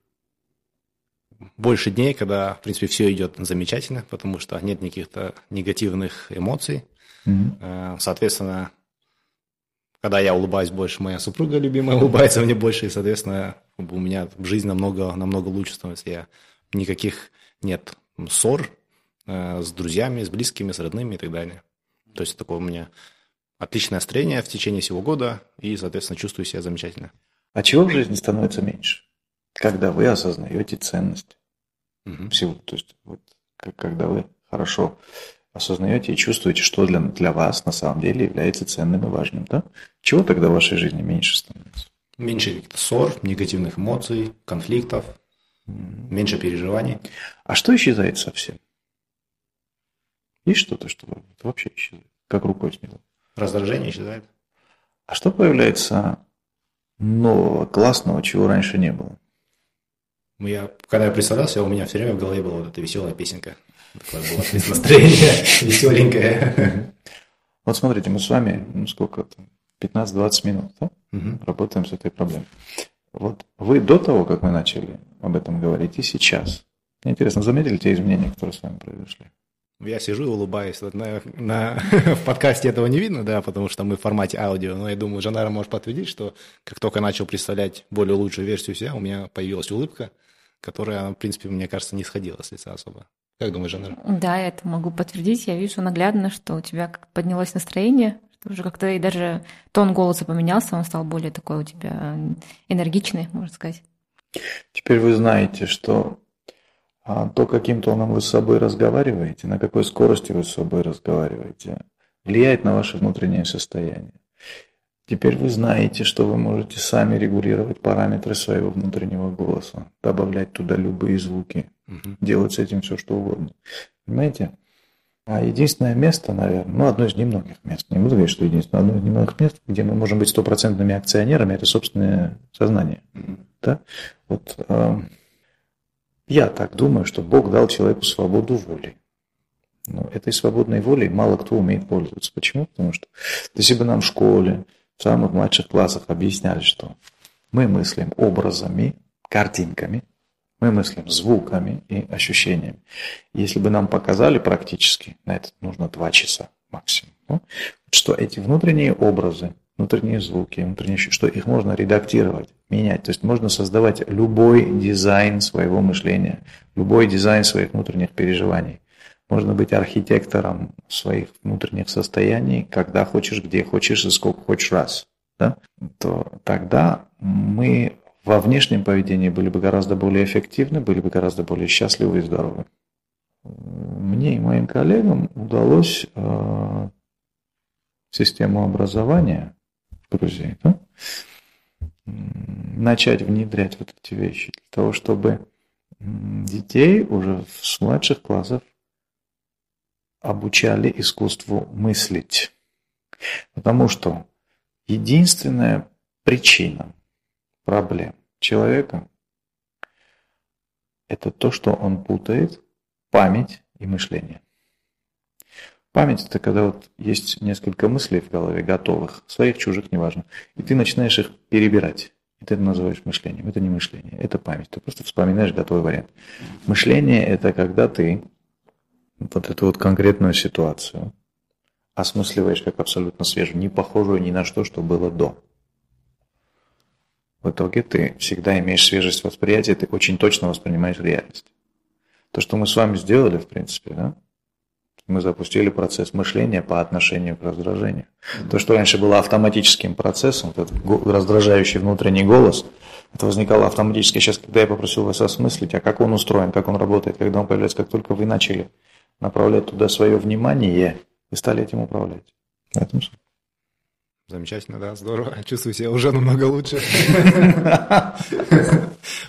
Больше дней, когда, в принципе, все идет замечательно, потому что нет никаких-то негативных эмоций. Mm-hmm. Соответственно, когда я улыбаюсь больше, моя супруга любимая улыбается мне больше, и, соответственно, у меня жизнь намного, намного лучше становится. Я никаких нет ссор э, с друзьями, с близкими, с родными и так далее. То есть такое у меня отличное настроение в течение всего года, и, соответственно, чувствую себя замечательно. А чего в жизни становится меньше? Когда вы осознаете ценность угу. всего. То есть вот, когда вы хорошо осознаете и чувствуете, что для, для вас на самом деле является ценным и важным. Да? Чего тогда в вашей жизни меньше становится? Меньше каких-то ссор, негативных эмоций, конфликтов, меньше переживаний. А что исчезает совсем? Есть что-то, что вообще исчезает? Как рукой сняло? Раздражение исчезает. А что появляется нового, классного, чего раньше не было? Я, когда я представлялся, у меня все время в голове была вот эта веселая песенка. Такое было настроение веселенькое. Вот смотрите, мы с вами, ну сколько там, 15-20 минут да? Угу. работаем с этой проблемой. Вот вы до того, как мы начали об этом говорить, и сейчас. Мне интересно, заметили те изменения, которые с вами произошли? Я сижу и улыбаюсь. На, на, в подкасте этого не видно, да, потому что мы в формате аудио. Но я думаю, Жанара может подтвердить, что как только начал представлять более лучшую версию себя, у меня появилась улыбка, которая, в принципе, мне кажется, не сходила с лица особо. Как думаешь, Жанна? Да, я это могу подтвердить. Я вижу наглядно, что у тебя поднялось настроение, уже как-то и даже тон голоса поменялся, он стал более такой у тебя энергичный, можно сказать. Теперь вы знаете, что а, то, каким тоном вы с собой разговариваете, на какой скорости вы с собой разговариваете, влияет на ваше внутреннее состояние. Теперь вы знаете, что вы можете сами регулировать параметры своего внутреннего голоса, добавлять туда любые звуки, угу. делать с этим все, что угодно. Понимаете? А единственное место, наверное, ну, одно из немногих мест, не буду говорить, что единственное, одно из немногих мест, где мы можем быть стопроцентными акционерами, это собственное сознание. Да? Вот, э, я так думаю, что Бог дал человеку свободу воли. Но этой свободной волей мало кто умеет пользоваться. Почему? Потому что если бы нам в школе, в самых младших классах объясняли, что мы мыслим образами, картинками, мы мыслим звуками и ощущениями. Если бы нам показали практически, на это нужно два часа максимум, что эти внутренние образы, внутренние звуки, внутренние, что их можно редактировать, менять. То есть можно создавать любой дизайн своего мышления, любой дизайн своих внутренних переживаний. Можно быть архитектором своих внутренних состояний, когда хочешь, где хочешь и сколько хочешь раз. Да? То тогда мы во внешнем поведении были бы гораздо более эффективны, были бы гораздо более счастливы и здоровы. Мне и моим коллегам удалось э, систему образования в Грузии да, начать внедрять вот эти вещи для того, чтобы детей уже с младших классов обучали искусству мыслить. Потому что единственная причина проблем человека – это то, что он путает память и мышление. Память – это когда вот есть несколько мыслей в голове, готовых, своих, чужих, неважно, и ты начинаешь их перебирать. И ты это называешь мышлением. Это не мышление, это память. Ты просто вспоминаешь готовый вариант. Мышление – это когда ты вот эту вот конкретную ситуацию осмысливаешь как абсолютно свежую, не похожую ни на что, что было до. В итоге ты всегда имеешь свежесть восприятия, ты очень точно воспринимаешь реальность. То, что мы с вами сделали, в принципе, да, мы запустили процесс мышления по отношению к раздражению. То, что раньше было автоматическим процессом, этот раздражающий внутренний голос, это возникало автоматически. Сейчас, когда я попросил вас осмыслить, а как он устроен, как он работает, когда он появляется, как только вы начали направлять туда свое внимание, вы стали этим управлять. В этом Замечательно, да, здорово. Чувствую себя уже намного лучше.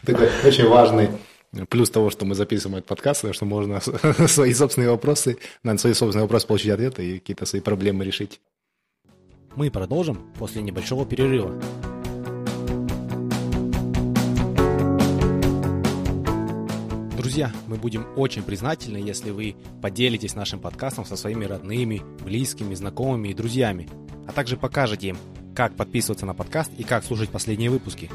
Такой очень важный плюс того, что мы записываем этот подкаст, что можно свои собственные вопросы, на свои собственные вопросы получить ответы и какие-то свои проблемы решить. Мы продолжим после небольшого перерыва. Друзья, мы будем очень признательны, если вы поделитесь нашим подкастом со своими родными, близкими, знакомыми и друзьями – а также покажете им, как подписываться на подкаст и как слушать последние выпуски.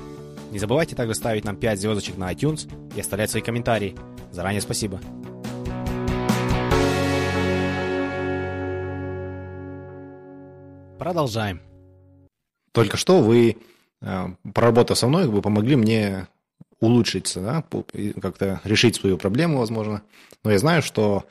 Не забывайте также ставить нам 5 звездочек на iTunes и оставлять свои комментарии. Заранее спасибо. Продолжаем. Только что вы, э, проработав со мной, вы помогли мне улучшиться, да, как-то решить свою проблему, возможно. Но я знаю, что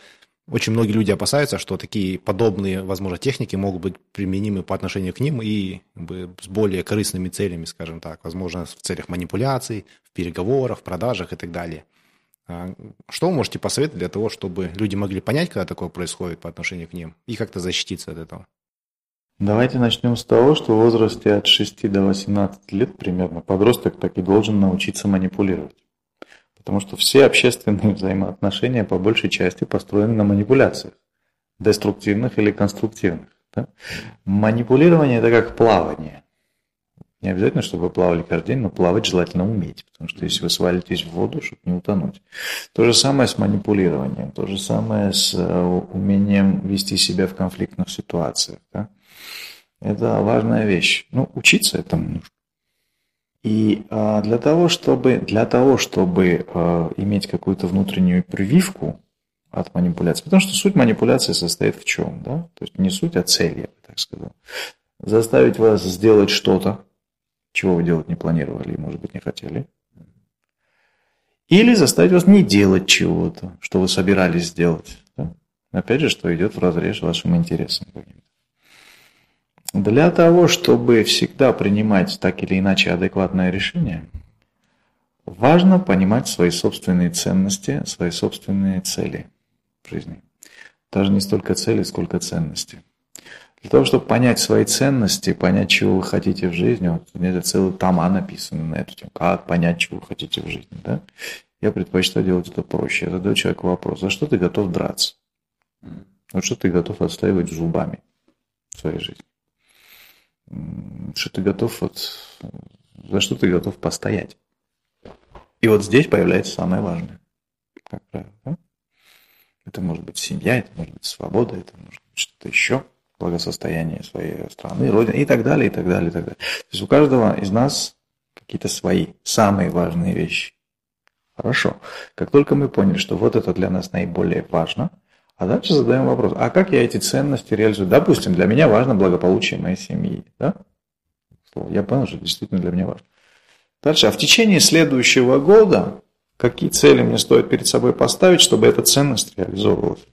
очень многие люди опасаются, что такие подобные, возможно, техники могут быть применимы по отношению к ним и с более корыстными целями, скажем так, возможно, в целях манипуляций, в переговорах, в продажах и так далее. А, что вы можете посоветовать для того, чтобы люди могли понять, когда такое происходит по отношению к ним, и как-то защититься от этого? Давайте начнем с того, что в возрасте от 6 до 18 лет примерно подросток так и должен научиться манипулировать. Потому что все общественные взаимоотношения по большей части построены на манипуляциях, деструктивных или конструктивных. Да? Манипулирование – это как плавание. Не обязательно, чтобы вы плавали каждый день, но плавать желательно уметь, потому что если вы свалитесь в воду, чтобы не утонуть. То же самое с манипулированием, то же самое с э, умением вести себя в конфликтных ситуациях. Да? Это важная вещь. Ну, учиться этому нужно. И а, для того, чтобы, для того, чтобы а, иметь какую-то внутреннюю прививку от манипуляции, потому что суть манипуляции состоит в чем, да? То есть не суть, а цель, я бы так сказал. Заставить вас сделать что-то, чего вы делать не планировали и, может быть, не хотели. Или заставить вас не делать чего-то, что вы собирались сделать. Да? Опять же, что идет в разрез вашим интересам. Для того, чтобы всегда принимать так или иначе адекватное решение, важно понимать свои собственные ценности, свои собственные цели в жизни. Даже не столько цели, сколько ценности. Для того, чтобы понять свои ценности, понять, чего вы хотите в жизни, вот у меня целые тома написаны на эту тему, как понять, чего вы хотите в жизни, да? Я предпочитаю делать это проще. Я задаю человеку вопрос, за что ты готов драться? Вот что ты готов отстаивать зубами в своей жизни? Что ты готов вот, за что ты готов постоять. И вот здесь появляется самое важное, как правило. Да? Это может быть семья, это может быть свобода, это может быть что-то еще, благосостояние своей страны, родины и так далее, и так далее, и так далее. То есть у каждого из нас какие-то свои самые важные вещи. Хорошо. Как только мы поняли, что вот это для нас наиболее важно – а дальше задаем вопрос, а как я эти ценности реализую? Допустим, для меня важно благополучие моей семьи. Да? Я понял, что действительно для меня важно. Дальше, а в течение следующего года какие цели мне стоит перед собой поставить, чтобы эта ценность реализовывалась?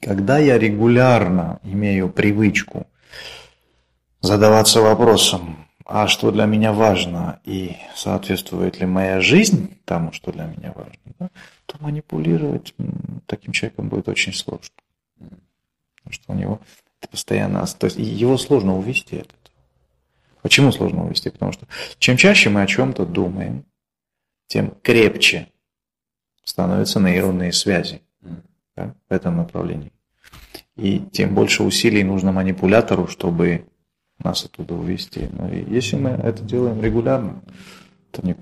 Когда я регулярно имею привычку задаваться вопросом, а что для меня важно и соответствует ли моя жизнь тому, что для меня важно, да, то манипулировать таким человеком будет очень сложно. Потому что у него это постоянно... То есть его сложно увести от этого. Почему сложно увести? Потому что чем чаще мы о чем-то думаем, тем крепче становятся нейронные связи да, в этом направлении. И тем больше усилий нужно манипулятору, чтобы нас оттуда увести. Но если мы это делаем регулярно, то не,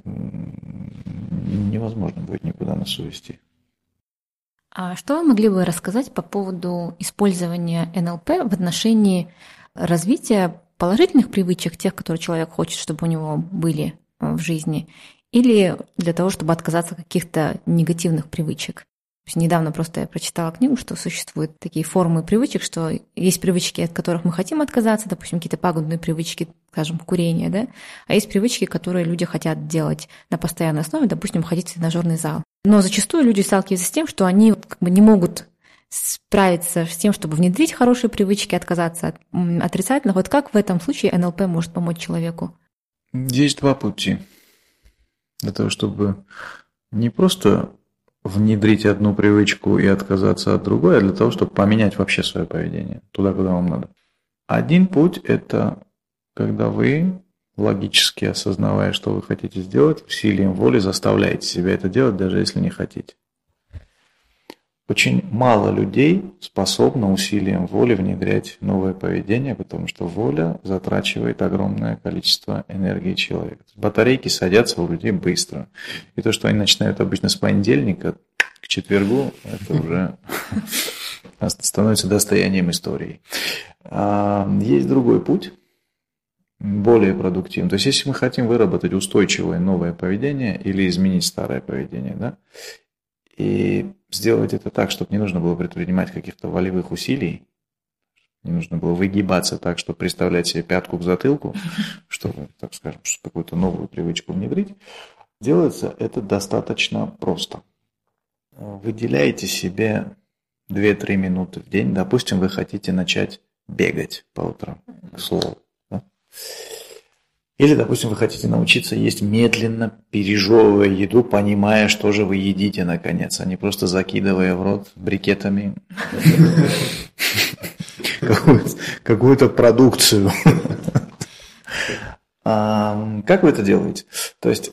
невозможно будет никуда нас увести. А что вы могли бы рассказать по поводу использования НЛП в отношении развития положительных привычек, тех, которые человек хочет, чтобы у него были э, в жизни, или для того, чтобы отказаться от каких-то негативных привычек? Недавно просто я прочитала книгу, что существуют такие формы привычек, что есть привычки, от которых мы хотим отказаться, допустим, какие-то пагубные привычки, скажем, курение, да, а есть привычки, которые люди хотят делать на постоянной основе, допустим, ходить в тренажерный зал. Но зачастую люди сталкиваются с тем, что они как бы не могут справиться с тем, чтобы внедрить хорошие привычки, отказаться от отрицательных. Вот как в этом случае НЛП может помочь человеку? Есть два пути. Для того, чтобы не просто внедрить одну привычку и отказаться от другой, а для того, чтобы поменять вообще свое поведение туда, куда вам надо. Один путь – это когда вы, логически осознавая, что вы хотите сделать, усилием воли заставляете себя это делать, даже если не хотите. Очень мало людей способно усилием воли внедрять новое поведение, потому что воля затрачивает огромное количество энергии человека. Батарейки садятся у людей быстро. И то, что они начинают обычно с понедельника к четвергу, это уже становится достоянием истории. А, есть другой путь, более продуктивный. То есть, если мы хотим выработать устойчивое новое поведение или изменить старое поведение, да, и сделать это так, чтобы не нужно было предпринимать каких-то волевых усилий, не нужно было выгибаться так, чтобы представлять себе пятку к затылку, чтобы, так скажем, какую-то новую привычку внедрить, делается это достаточно просто. Выделяете себе 2-3 минуты в день. Допустим, вы хотите начать бегать по утрам, к слову. Да? Или, допустим, вы хотите научиться есть медленно, пережевывая еду, понимая, что же вы едите наконец, а не просто закидывая в рот брикетами какую-то продукцию. Как вы это делаете? То есть,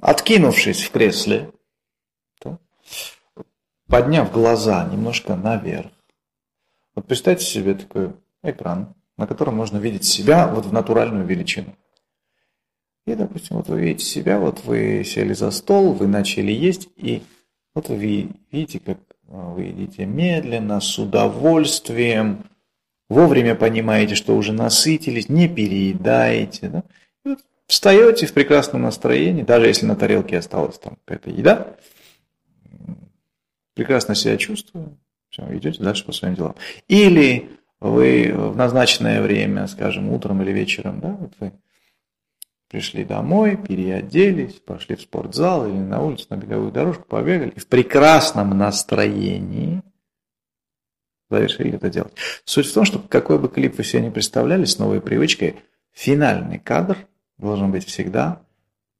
откинувшись в кресле, подняв глаза немножко наверх, вот представьте себе такой экран, на котором можно видеть себя вот в натуральную величину. И, допустим, вот вы видите себя, вот вы сели за стол, вы начали есть, и вот вы видите, как а, вы едите медленно, с удовольствием, вовремя понимаете, что уже насытились, не переедаете. Да? И вот встаете в прекрасном настроении, даже если на тарелке осталась там какая-то еда, прекрасно себя чувствую, все, идете дальше по своим делам. Или вы в назначенное время, скажем, утром или вечером, да, вот вы пришли домой, переоделись, пошли в спортзал или на улицу, на беговую дорожку, побегали, и в прекрасном настроении завершили это делать. Суть в том, что какой бы клип вы себе не представляли с новой привычкой, финальный кадр должен быть всегда,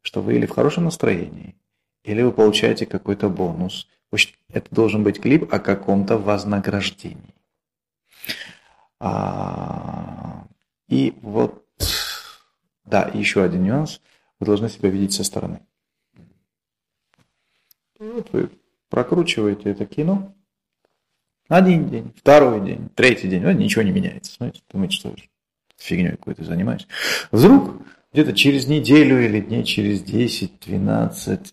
что вы или в хорошем настроении, или вы получаете какой-то бонус. Это должен быть клип о каком-то вознаграждении. А, и вот, да, еще один нюанс. Вы должны себя видеть со стороны. Вот вы прокручиваете это кино. Один день, второй день, третий день. Вот ничего не меняется. Смотрите, думаете, что фигней какой-то занимаюсь. Вдруг где-то через неделю или дней через 10-12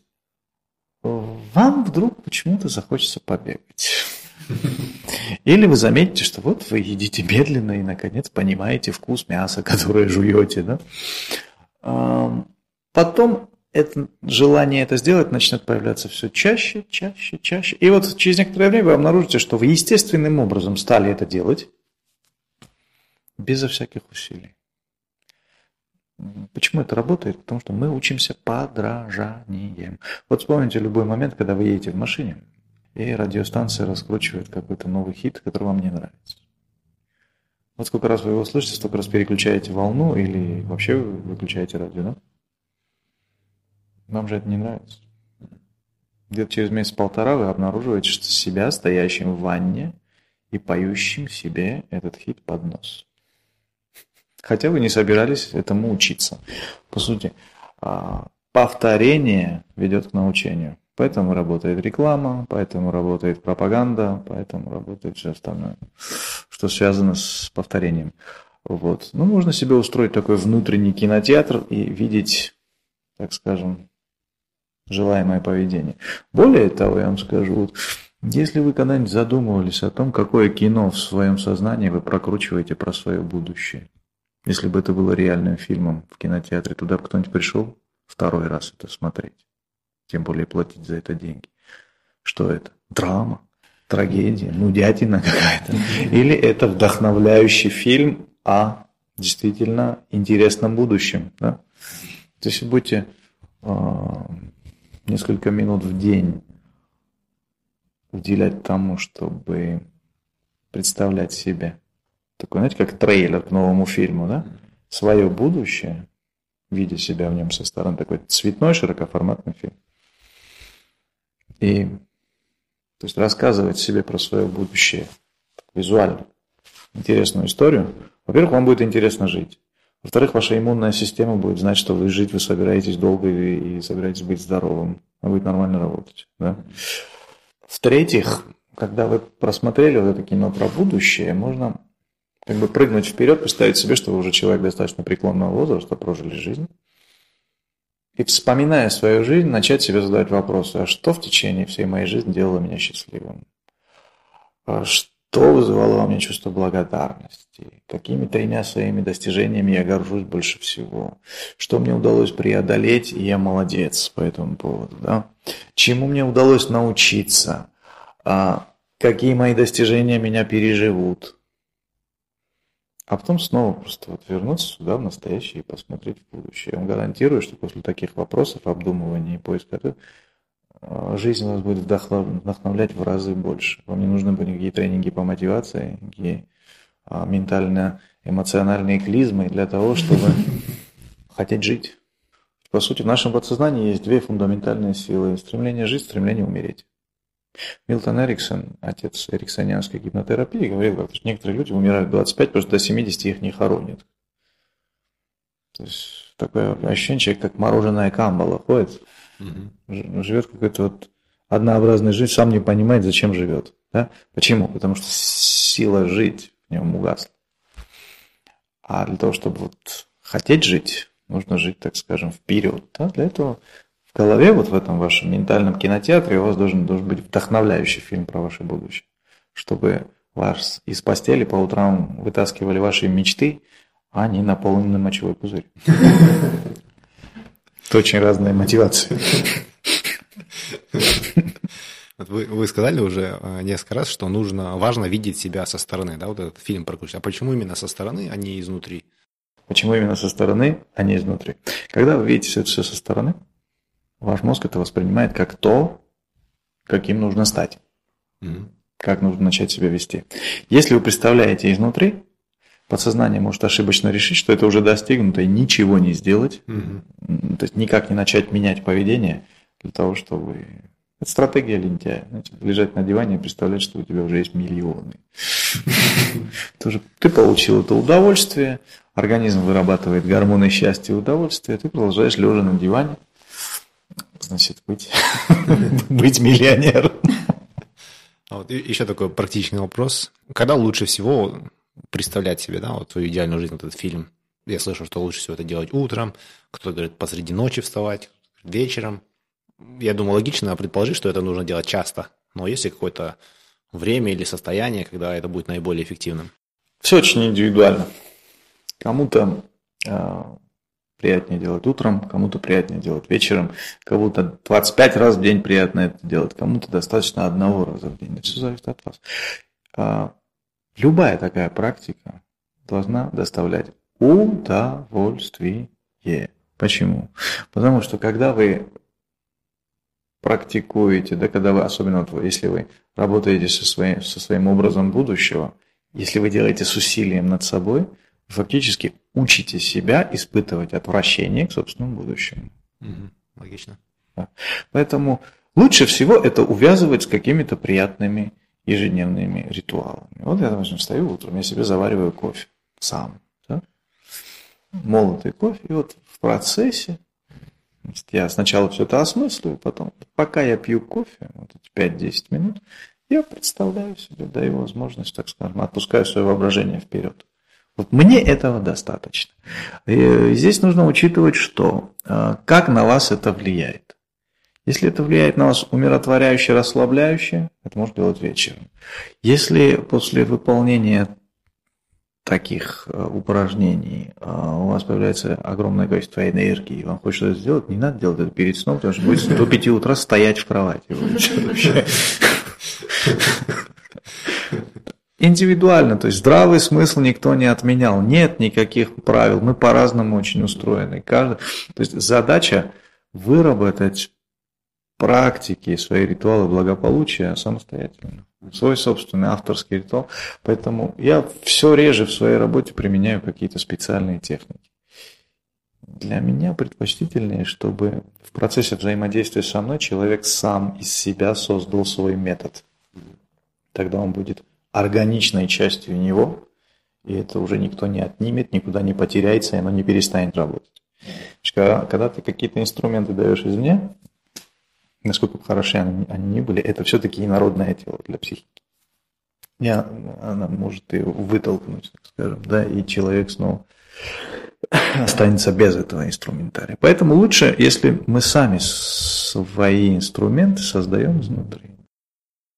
вам вдруг почему-то захочется побегать. Или вы заметите, что вот вы едите медленно и, наконец, понимаете вкус мяса, которое жуете. Да? Потом это желание это сделать начнет появляться все чаще, чаще, чаще. И вот через некоторое время вы обнаружите, что вы естественным образом стали это делать безо всяких усилий. Почему это работает? Потому что мы учимся подражанием. Вот вспомните любой момент, когда вы едете в машине, и радиостанция раскручивает какой-то новый хит, который вам не нравится. Вот сколько раз вы его слышите, столько раз переключаете волну или вообще выключаете радио, да? Вам же это не нравится. Где-то через месяц-полтора вы обнаруживаете что себя стоящим в ванне и поющим себе этот хит под нос. Хотя вы не собирались этому учиться. По сути, а, повторение ведет к научению. Поэтому работает реклама, поэтому работает пропаганда, поэтому работает все остальное, что связано с повторением. Вот. Ну, можно себе устроить такой внутренний кинотеатр и видеть, так скажем, желаемое поведение. Более того, я вам скажу, вот, если вы когда-нибудь задумывались о том, какое кино в своем сознании вы прокручиваете про свое будущее, если бы это было реальным фильмом в кинотеатре, туда бы кто-нибудь пришел второй раз это смотреть тем более платить за это деньги. Что это? Драма, трагедия, нудятина какая-то. Или это вдохновляющий фильм о действительно интересном будущем. Да? То есть будете э, несколько минут в день уделять тому, чтобы представлять себе такой, знаете, как трейлер к новому фильму, да? Свое будущее, видя себя в нем со стороны, такой цветной широкоформатный фильм. И то есть рассказывать себе про свое будущее визуально. интересную историю, во-первых, вам будет интересно жить. Во-вторых, ваша иммунная система будет знать, что вы жить, вы собираетесь долго и, и собираетесь быть здоровым. Вы будете нормально работать. Да? В-третьих, когда вы просмотрели вот это кино про будущее, можно как бы прыгнуть вперед, представить себе, что вы уже человек достаточно преклонного возраста, прожили жизнь. И вспоминая свою жизнь, начать себе задавать вопросы, а что в течение всей моей жизни делало меня счастливым? А что вызывало во мне чувство благодарности? Какими тремя своими достижениями я горжусь больше всего? Что мне удалось преодолеть, и я молодец по этому поводу? Да? Чему мне удалось научиться? А какие мои достижения меня переживут? А потом снова просто вот вернуться сюда, в настоящее, и посмотреть в будущее. Я вам гарантирую, что после таких вопросов, обдумывания и поиска э, жизнь вас будет вдохновлять в разы больше. Вам не нужны будут никакие тренинги по мотивации, никакие а, ментально-эмоциональные клизмы для того, чтобы хотеть жить. По сути, в нашем подсознании есть две фундаментальные силы. Стремление жить, стремление умереть. Милтон Эриксон, отец эриксонианской гипнотерапии, говорил, что некоторые люди умирают в 25, потому что до 70 их не хоронят. То есть такое ощущение, человек как мороженое камбала ходит, угу. живет какой-то вот однообразной жизнь, сам не понимает, зачем живет. Да? Почему? Потому что сила жить в нем угасла. А для того, чтобы вот хотеть жить, нужно жить, так скажем, вперед. Да? Для этого в голове, вот в этом вашем ментальном кинотеатре, у вас должен, должен быть вдохновляющий фильм про ваше будущее. Чтобы вас из постели по утрам вытаскивали ваши мечты, а не наполненный мочевой пузырь. Это очень разные мотивации. Вы, вы сказали уже э, несколько раз, что нужно, важно видеть себя со стороны, да, вот этот фильм про ключ. А почему именно со стороны, а не изнутри? Почему именно со стороны, а не изнутри? Когда вы видите все это все со стороны, Ваш мозг это воспринимает как то, каким нужно стать. mm Как нужно начать себя вести. Если вы представляете изнутри, подсознание может ошибочно решить, что это уже достигнуто, и ничего не сделать. mm То есть никак не начать менять поведение для того, чтобы... Это стратегия лентяя. Знаете, лежать на диване и представлять, что у тебя уже есть миллионы. Ты получил это удовольствие, организм вырабатывает гормоны счастья и удовольствия, ты продолжаешь лежа на диване значит быть, быть миллионером. А вот еще такой практичный вопрос. Когда лучше всего представлять себе, да, вот твою идеальную жизнь, вот этот фильм? Я слышу, что лучше всего это делать утром, кто-то говорит посреди ночи вставать, вечером. Я думаю, логично предположить, что это нужно делать часто. Но есть ли какое-то время или состояние, когда это будет наиболее эффективным? Все очень индивидуально. Кому-то а, приятнее делать утром, кому-то приятнее делать вечером, кому-то 25 раз в день приятно это делать, кому-то достаточно одного раза в день. Это все зависит от вас. А, любая такая практика должна доставлять удовольствие. Почему? Потому что когда вы практикуете, да, когда вы, особенно вот, если вы работаете со своим, со своим образом будущего, если вы делаете с усилием над собой, фактически учите себя испытывать отвращение к собственному будущему. Угу, логично. Да. Поэтому лучше всего это увязывать с какими-то приятными ежедневными ритуалами. Вот я, допустим, встаю утром, я себе завариваю кофе сам. Да? Молотый кофе. И вот в процессе я сначала все это осмысливаю, потом, пока я пью кофе, вот эти 5-10 минут, я представляю себе, даю возможность, так скажем, отпускаю свое воображение вперед. Вот мне этого достаточно. И здесь нужно учитывать, что а, как на вас это влияет. Если это влияет на вас умиротворяюще, расслабляюще, это можно делать вечером. Если после выполнения таких а, упражнений а, у вас появляется огромное количество энергии, и вам хочется это сделать, не надо делать это перед сном, потому что будете до 5 утра стоять в кровати. Индивидуально, то есть здравый смысл никто не отменял, нет никаких правил, мы по-разному очень устроены. Каждый, то есть задача выработать практики, свои ритуалы благополучия самостоятельно. Свой собственный авторский ритуал. Поэтому я все реже в своей работе применяю какие-то специальные техники. Для меня предпочтительнее, чтобы в процессе взаимодействия со мной человек сам из себя создал свой метод. Тогда он будет органичной частью него, И это уже никто не отнимет, никуда не потеряется, и оно не перестанет работать. Когда, когда ты какие-то инструменты даешь извне, насколько бы хороши они, они ни были, это все-таки инородное тело для психики. И она может и вытолкнуть, так скажем, да, и человек снова останется без этого инструментария. Поэтому лучше, если мы сами свои инструменты создаем изнутри.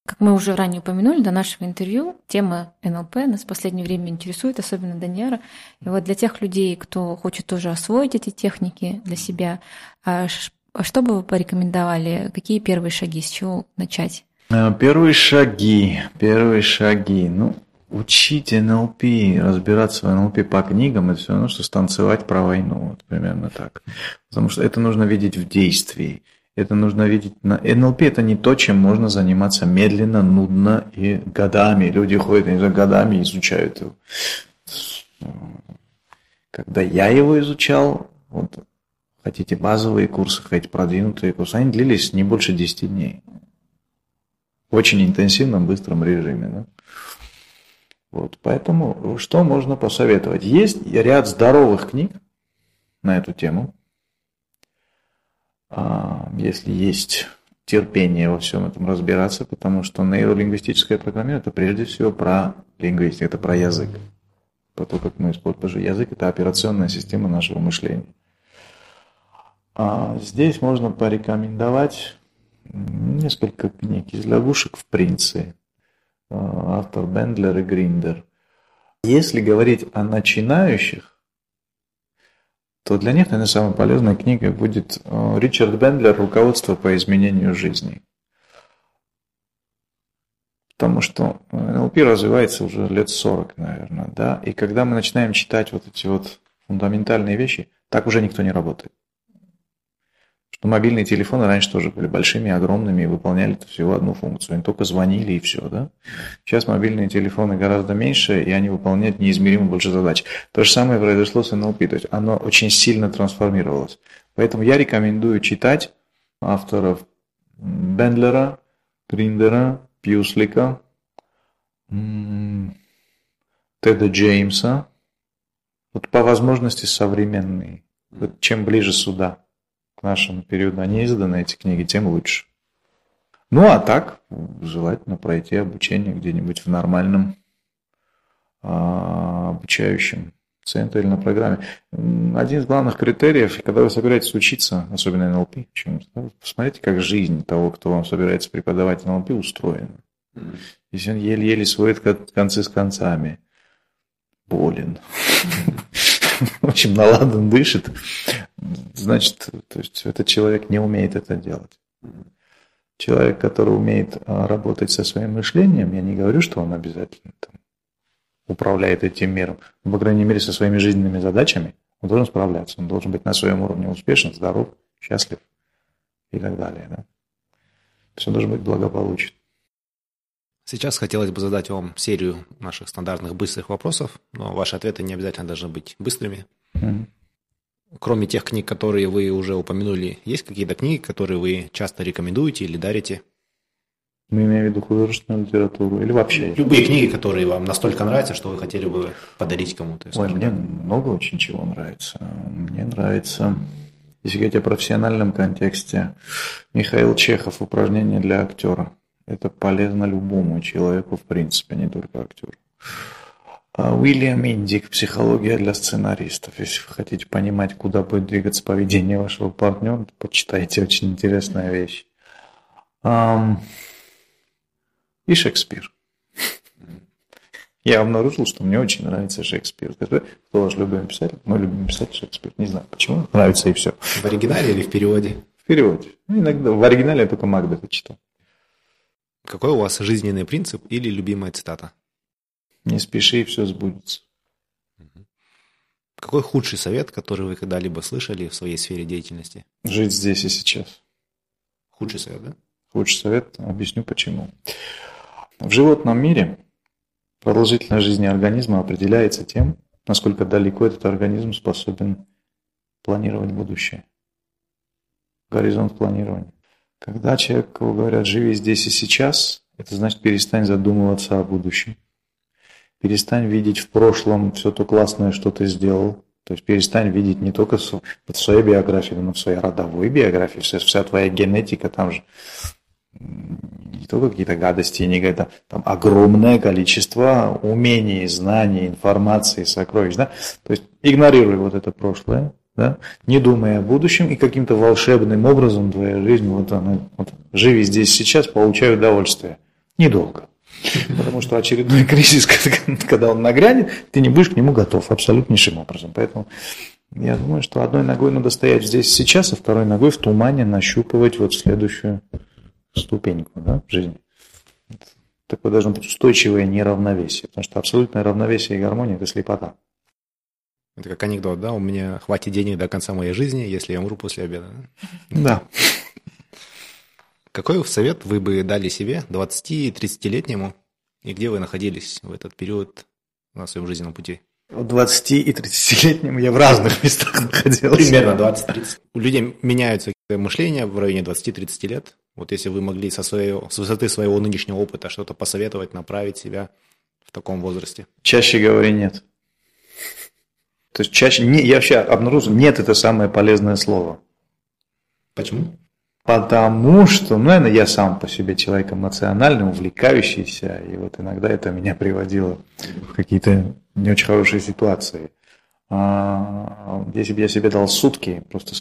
Как мы уже ранее упомянули до нашего интервью, тема НЛП нас в последнее время интересует, особенно Даньяра. И вот для тех людей, кто хочет тоже освоить эти техники для себя, а а что бы вы порекомендовали? Какие первые шаги? С чего начать? А, первые шаги. Первые шаги. Ну, учить НЛП, разбираться в НЛП по книгам, это все равно, что станцевать про войну. Вот примерно так. Потому что это нужно видеть в действии. Это нужно видеть на... НЛП это не то, чем можно заниматься медленно, нудно и годами. Люди ходят, они годами изучают его. Когда я его изучал, вот, хотите базовые курсы, хотите продвинутые курсы, они длились не больше 10 дней. В очень интенсивном, быстром режиме. Да? Вот, поэтому что можно посоветовать? Есть ряд здоровых книг на эту тему. А, если есть терпение во всем этом разбираться, потому что нейролингвистическое программирование это прежде всего про лингвистику, это про язык. Про то, как мы используем язык, это операционная система нашего мышления. А здесь можно порекомендовать несколько книг из лягушек в принце. А, автор Бендлер и Гриндер. Если говорить о начинающих, то для них, наверное, самой полезной книгой будет э, Ричард Бендлер «Руководство по изменению жизни». Потому что НЛП развивается уже лет 40, наверное, да, и когда мы начинаем читать вот эти вот фундаментальные вещи, так уже никто не работает что мобильные телефоны раньше тоже были большими, огромными и выполняли всего одну функцию. Они только звонили и все. Да? Сейчас мобильные телефоны гораздо меньше, и они выполняют неизмеримо больше задач. То же самое произошло с НЛП, то есть оно очень сильно трансформировалось. Поэтому я рекомендую читать авторов Бендлера, Гриндера, Пьюслика, Теда Джеймса. Вот по возможности современные. Вот чем ближе сюда нашему периоду они изданы, эти книги, тем лучше. Ну, а так, желательно пройти обучение где-нибудь в нормальном а, обучающем центре или на программе. Один из главных критериев, когда вы собираетесь учиться, особенно НЛП, посмотрите, как жизнь того, кто вам собирается преподавать НЛП, устроена. Если он еле-еле сводит концы с концами, болен, в общем, наладан дышит, значит, то есть этот человек не умеет это делать. Человек, который умеет а, работать со своим мышлением, я не говорю, что он обязательно там, управляет этим миром, но, по крайней мере, со своими жизненными задачами он должен справляться, он должен быть на своем уровне успешен, здоров, счастлив и так далее. Да? Все должен быть благополучен. Сейчас хотелось бы задать вам серию наших стандартных быстрых вопросов, но ваши ответы не обязательно должны быть быстрыми. Mm-hmm. Кроме тех книг, которые вы уже упомянули, есть какие-то книги, которые вы часто рекомендуете или дарите? Мы имеем в виду художественную литературу или вообще? Любые книги, которые вам настолько нравятся, что вы хотели бы подарить кому-то. Ой, мне много очень чего нравится. Мне нравится, если говорить о профессиональном контексте, Михаил Чехов «Упражнение для актера». Это полезно любому человеку, в принципе, не только актеру. А Уильям Индик «Психология для сценаристов». Если вы хотите понимать, куда будет двигаться поведение вашего партнера, почитайте, очень интересная вещь. И Шекспир. Я обнаружил, что мне очень нравится Шекспир. Кто ваш любимый писатель? Мы любим писать Шекспир. Не знаю, почему. Нравится и все. В оригинале или в переводе? В переводе. Ну, иногда. В оригинале я только Макбета читал. Какой у вас жизненный принцип или любимая цитата? Не спеши, и все сбудется. Какой худший совет, который вы когда-либо слышали в своей сфере деятельности? Жить здесь и сейчас. Худший совет, да? Худший совет, объясню почему. В животном мире продолжительность жизни организма определяется тем, насколько далеко этот организм способен планировать будущее. Горизонт планирования. Когда человеку говорят «живи здесь и сейчас», это значит перестань задумываться о будущем перестань видеть в прошлом все то классное, что ты сделал. То есть перестань видеть не только в своей биографии, но и в своей родовой биографии. Вся, вся твоя генетика там же не только какие-то гадости, не какое-то там огромное количество умений, знаний, информации, сокровищ. Да? То есть игнорируй вот это прошлое, да? не думая о будущем, и каким-то волшебным образом твоя жизнь, вот она, вот, живи здесь сейчас, получай удовольствие. Недолго. Потому что очередной кризис, когда он нагрянет, ты не будешь к нему готов абсолютнейшим образом. Поэтому я думаю, что одной ногой надо стоять здесь сейчас, а второй ногой в тумане нащупывать вот следующую ступеньку да, в жизни. Такое должно быть устойчивое неравновесие, потому что абсолютное равновесие и гармония – это слепота. Это как анекдот, да? У меня хватит денег до конца моей жизни, если я умру после обеда. Да. Какой совет вы бы дали себе, 20-30-летнему, и где вы находились в этот период на своем жизненном пути? 20 и 30-летнему я в разных местах находился. Примерно 20-30. У людей меняются мышления в районе 20-30 лет. Вот если вы могли со своего, с высоты своего нынешнего опыта что-то посоветовать, направить себя в таком возрасте. Чаще говоря, нет. То есть чаще, не, я вообще обнаружил, нет это самое полезное слово. Почему? Потому что, ну, наверное, я сам по себе человек эмоциональный, увлекающийся, и вот иногда это меня приводило в какие-то не очень хорошие ситуации. А, если бы я себе дал сутки, просто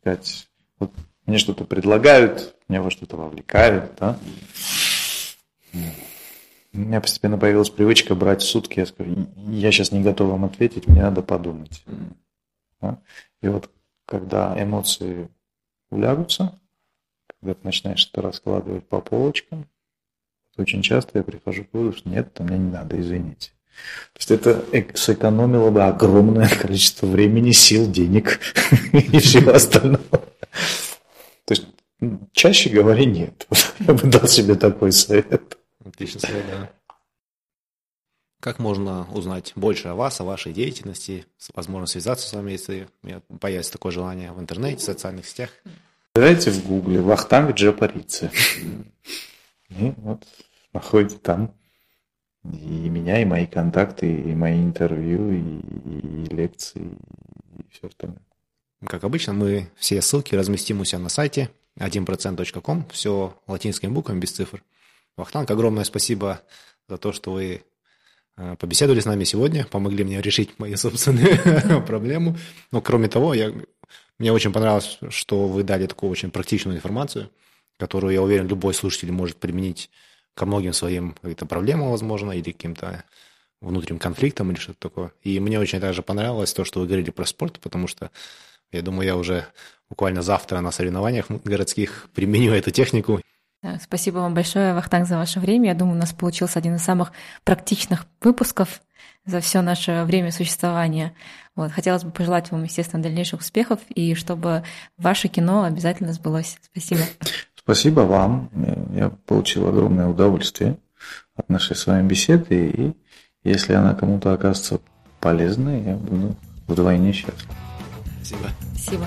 сказать, вот мне что-то предлагают, меня во что-то вовлекают, да, у меня постепенно появилась привычка брать сутки, я скажу, я сейчас не готов вам ответить, мне надо подумать. Да? И вот когда эмоции улягутся, когда ты начинаешь это раскладывать по полочкам, очень часто я прихожу к выводу, что нет, это мне не надо, извините. То есть это сэкономило бы огромное количество времени, сил, денег и всего остального. То есть чаще говори нет. Я бы дал себе такой совет. Отличный совет, да. Как можно узнать больше о вас, о вашей деятельности, возможно, связаться с вами, если появится такое желание в интернете, в социальных сетях? Набираете в гугле Вахтанг Джапарицы. И вот находите там и меня, и мои контакты, и мои интервью, и, и лекции, и все остальное. Как обычно, мы все ссылки разместим у себя на сайте 1%.com, все латинскими буквами, без цифр. Вахтанг, огромное спасибо за то, что вы побеседовали с нами сегодня, помогли мне решить мою собственную проблему. Но кроме того, я мне очень понравилось, что вы дали такую очень практичную информацию, которую, я уверен, любой слушатель может применить ко многим своим каким-то проблемам, возможно, или каким-то внутренним конфликтам или что-то такое. И мне очень также понравилось то, что вы говорили про спорт, потому что я думаю, я уже буквально завтра на соревнованиях городских применю эту технику. Спасибо вам большое, Вахтанг, за ваше время. Я думаю, у нас получился один из самых практичных выпусков за все наше время существования. Вот. Хотелось бы пожелать вам, естественно, дальнейших успехов и чтобы ваше кино обязательно сбылось. Спасибо. Спасибо вам. Я получил огромное удовольствие от нашей с вами беседы. И если она кому-то окажется полезной, я буду вдвойне счастлив. Спасибо. Спасибо.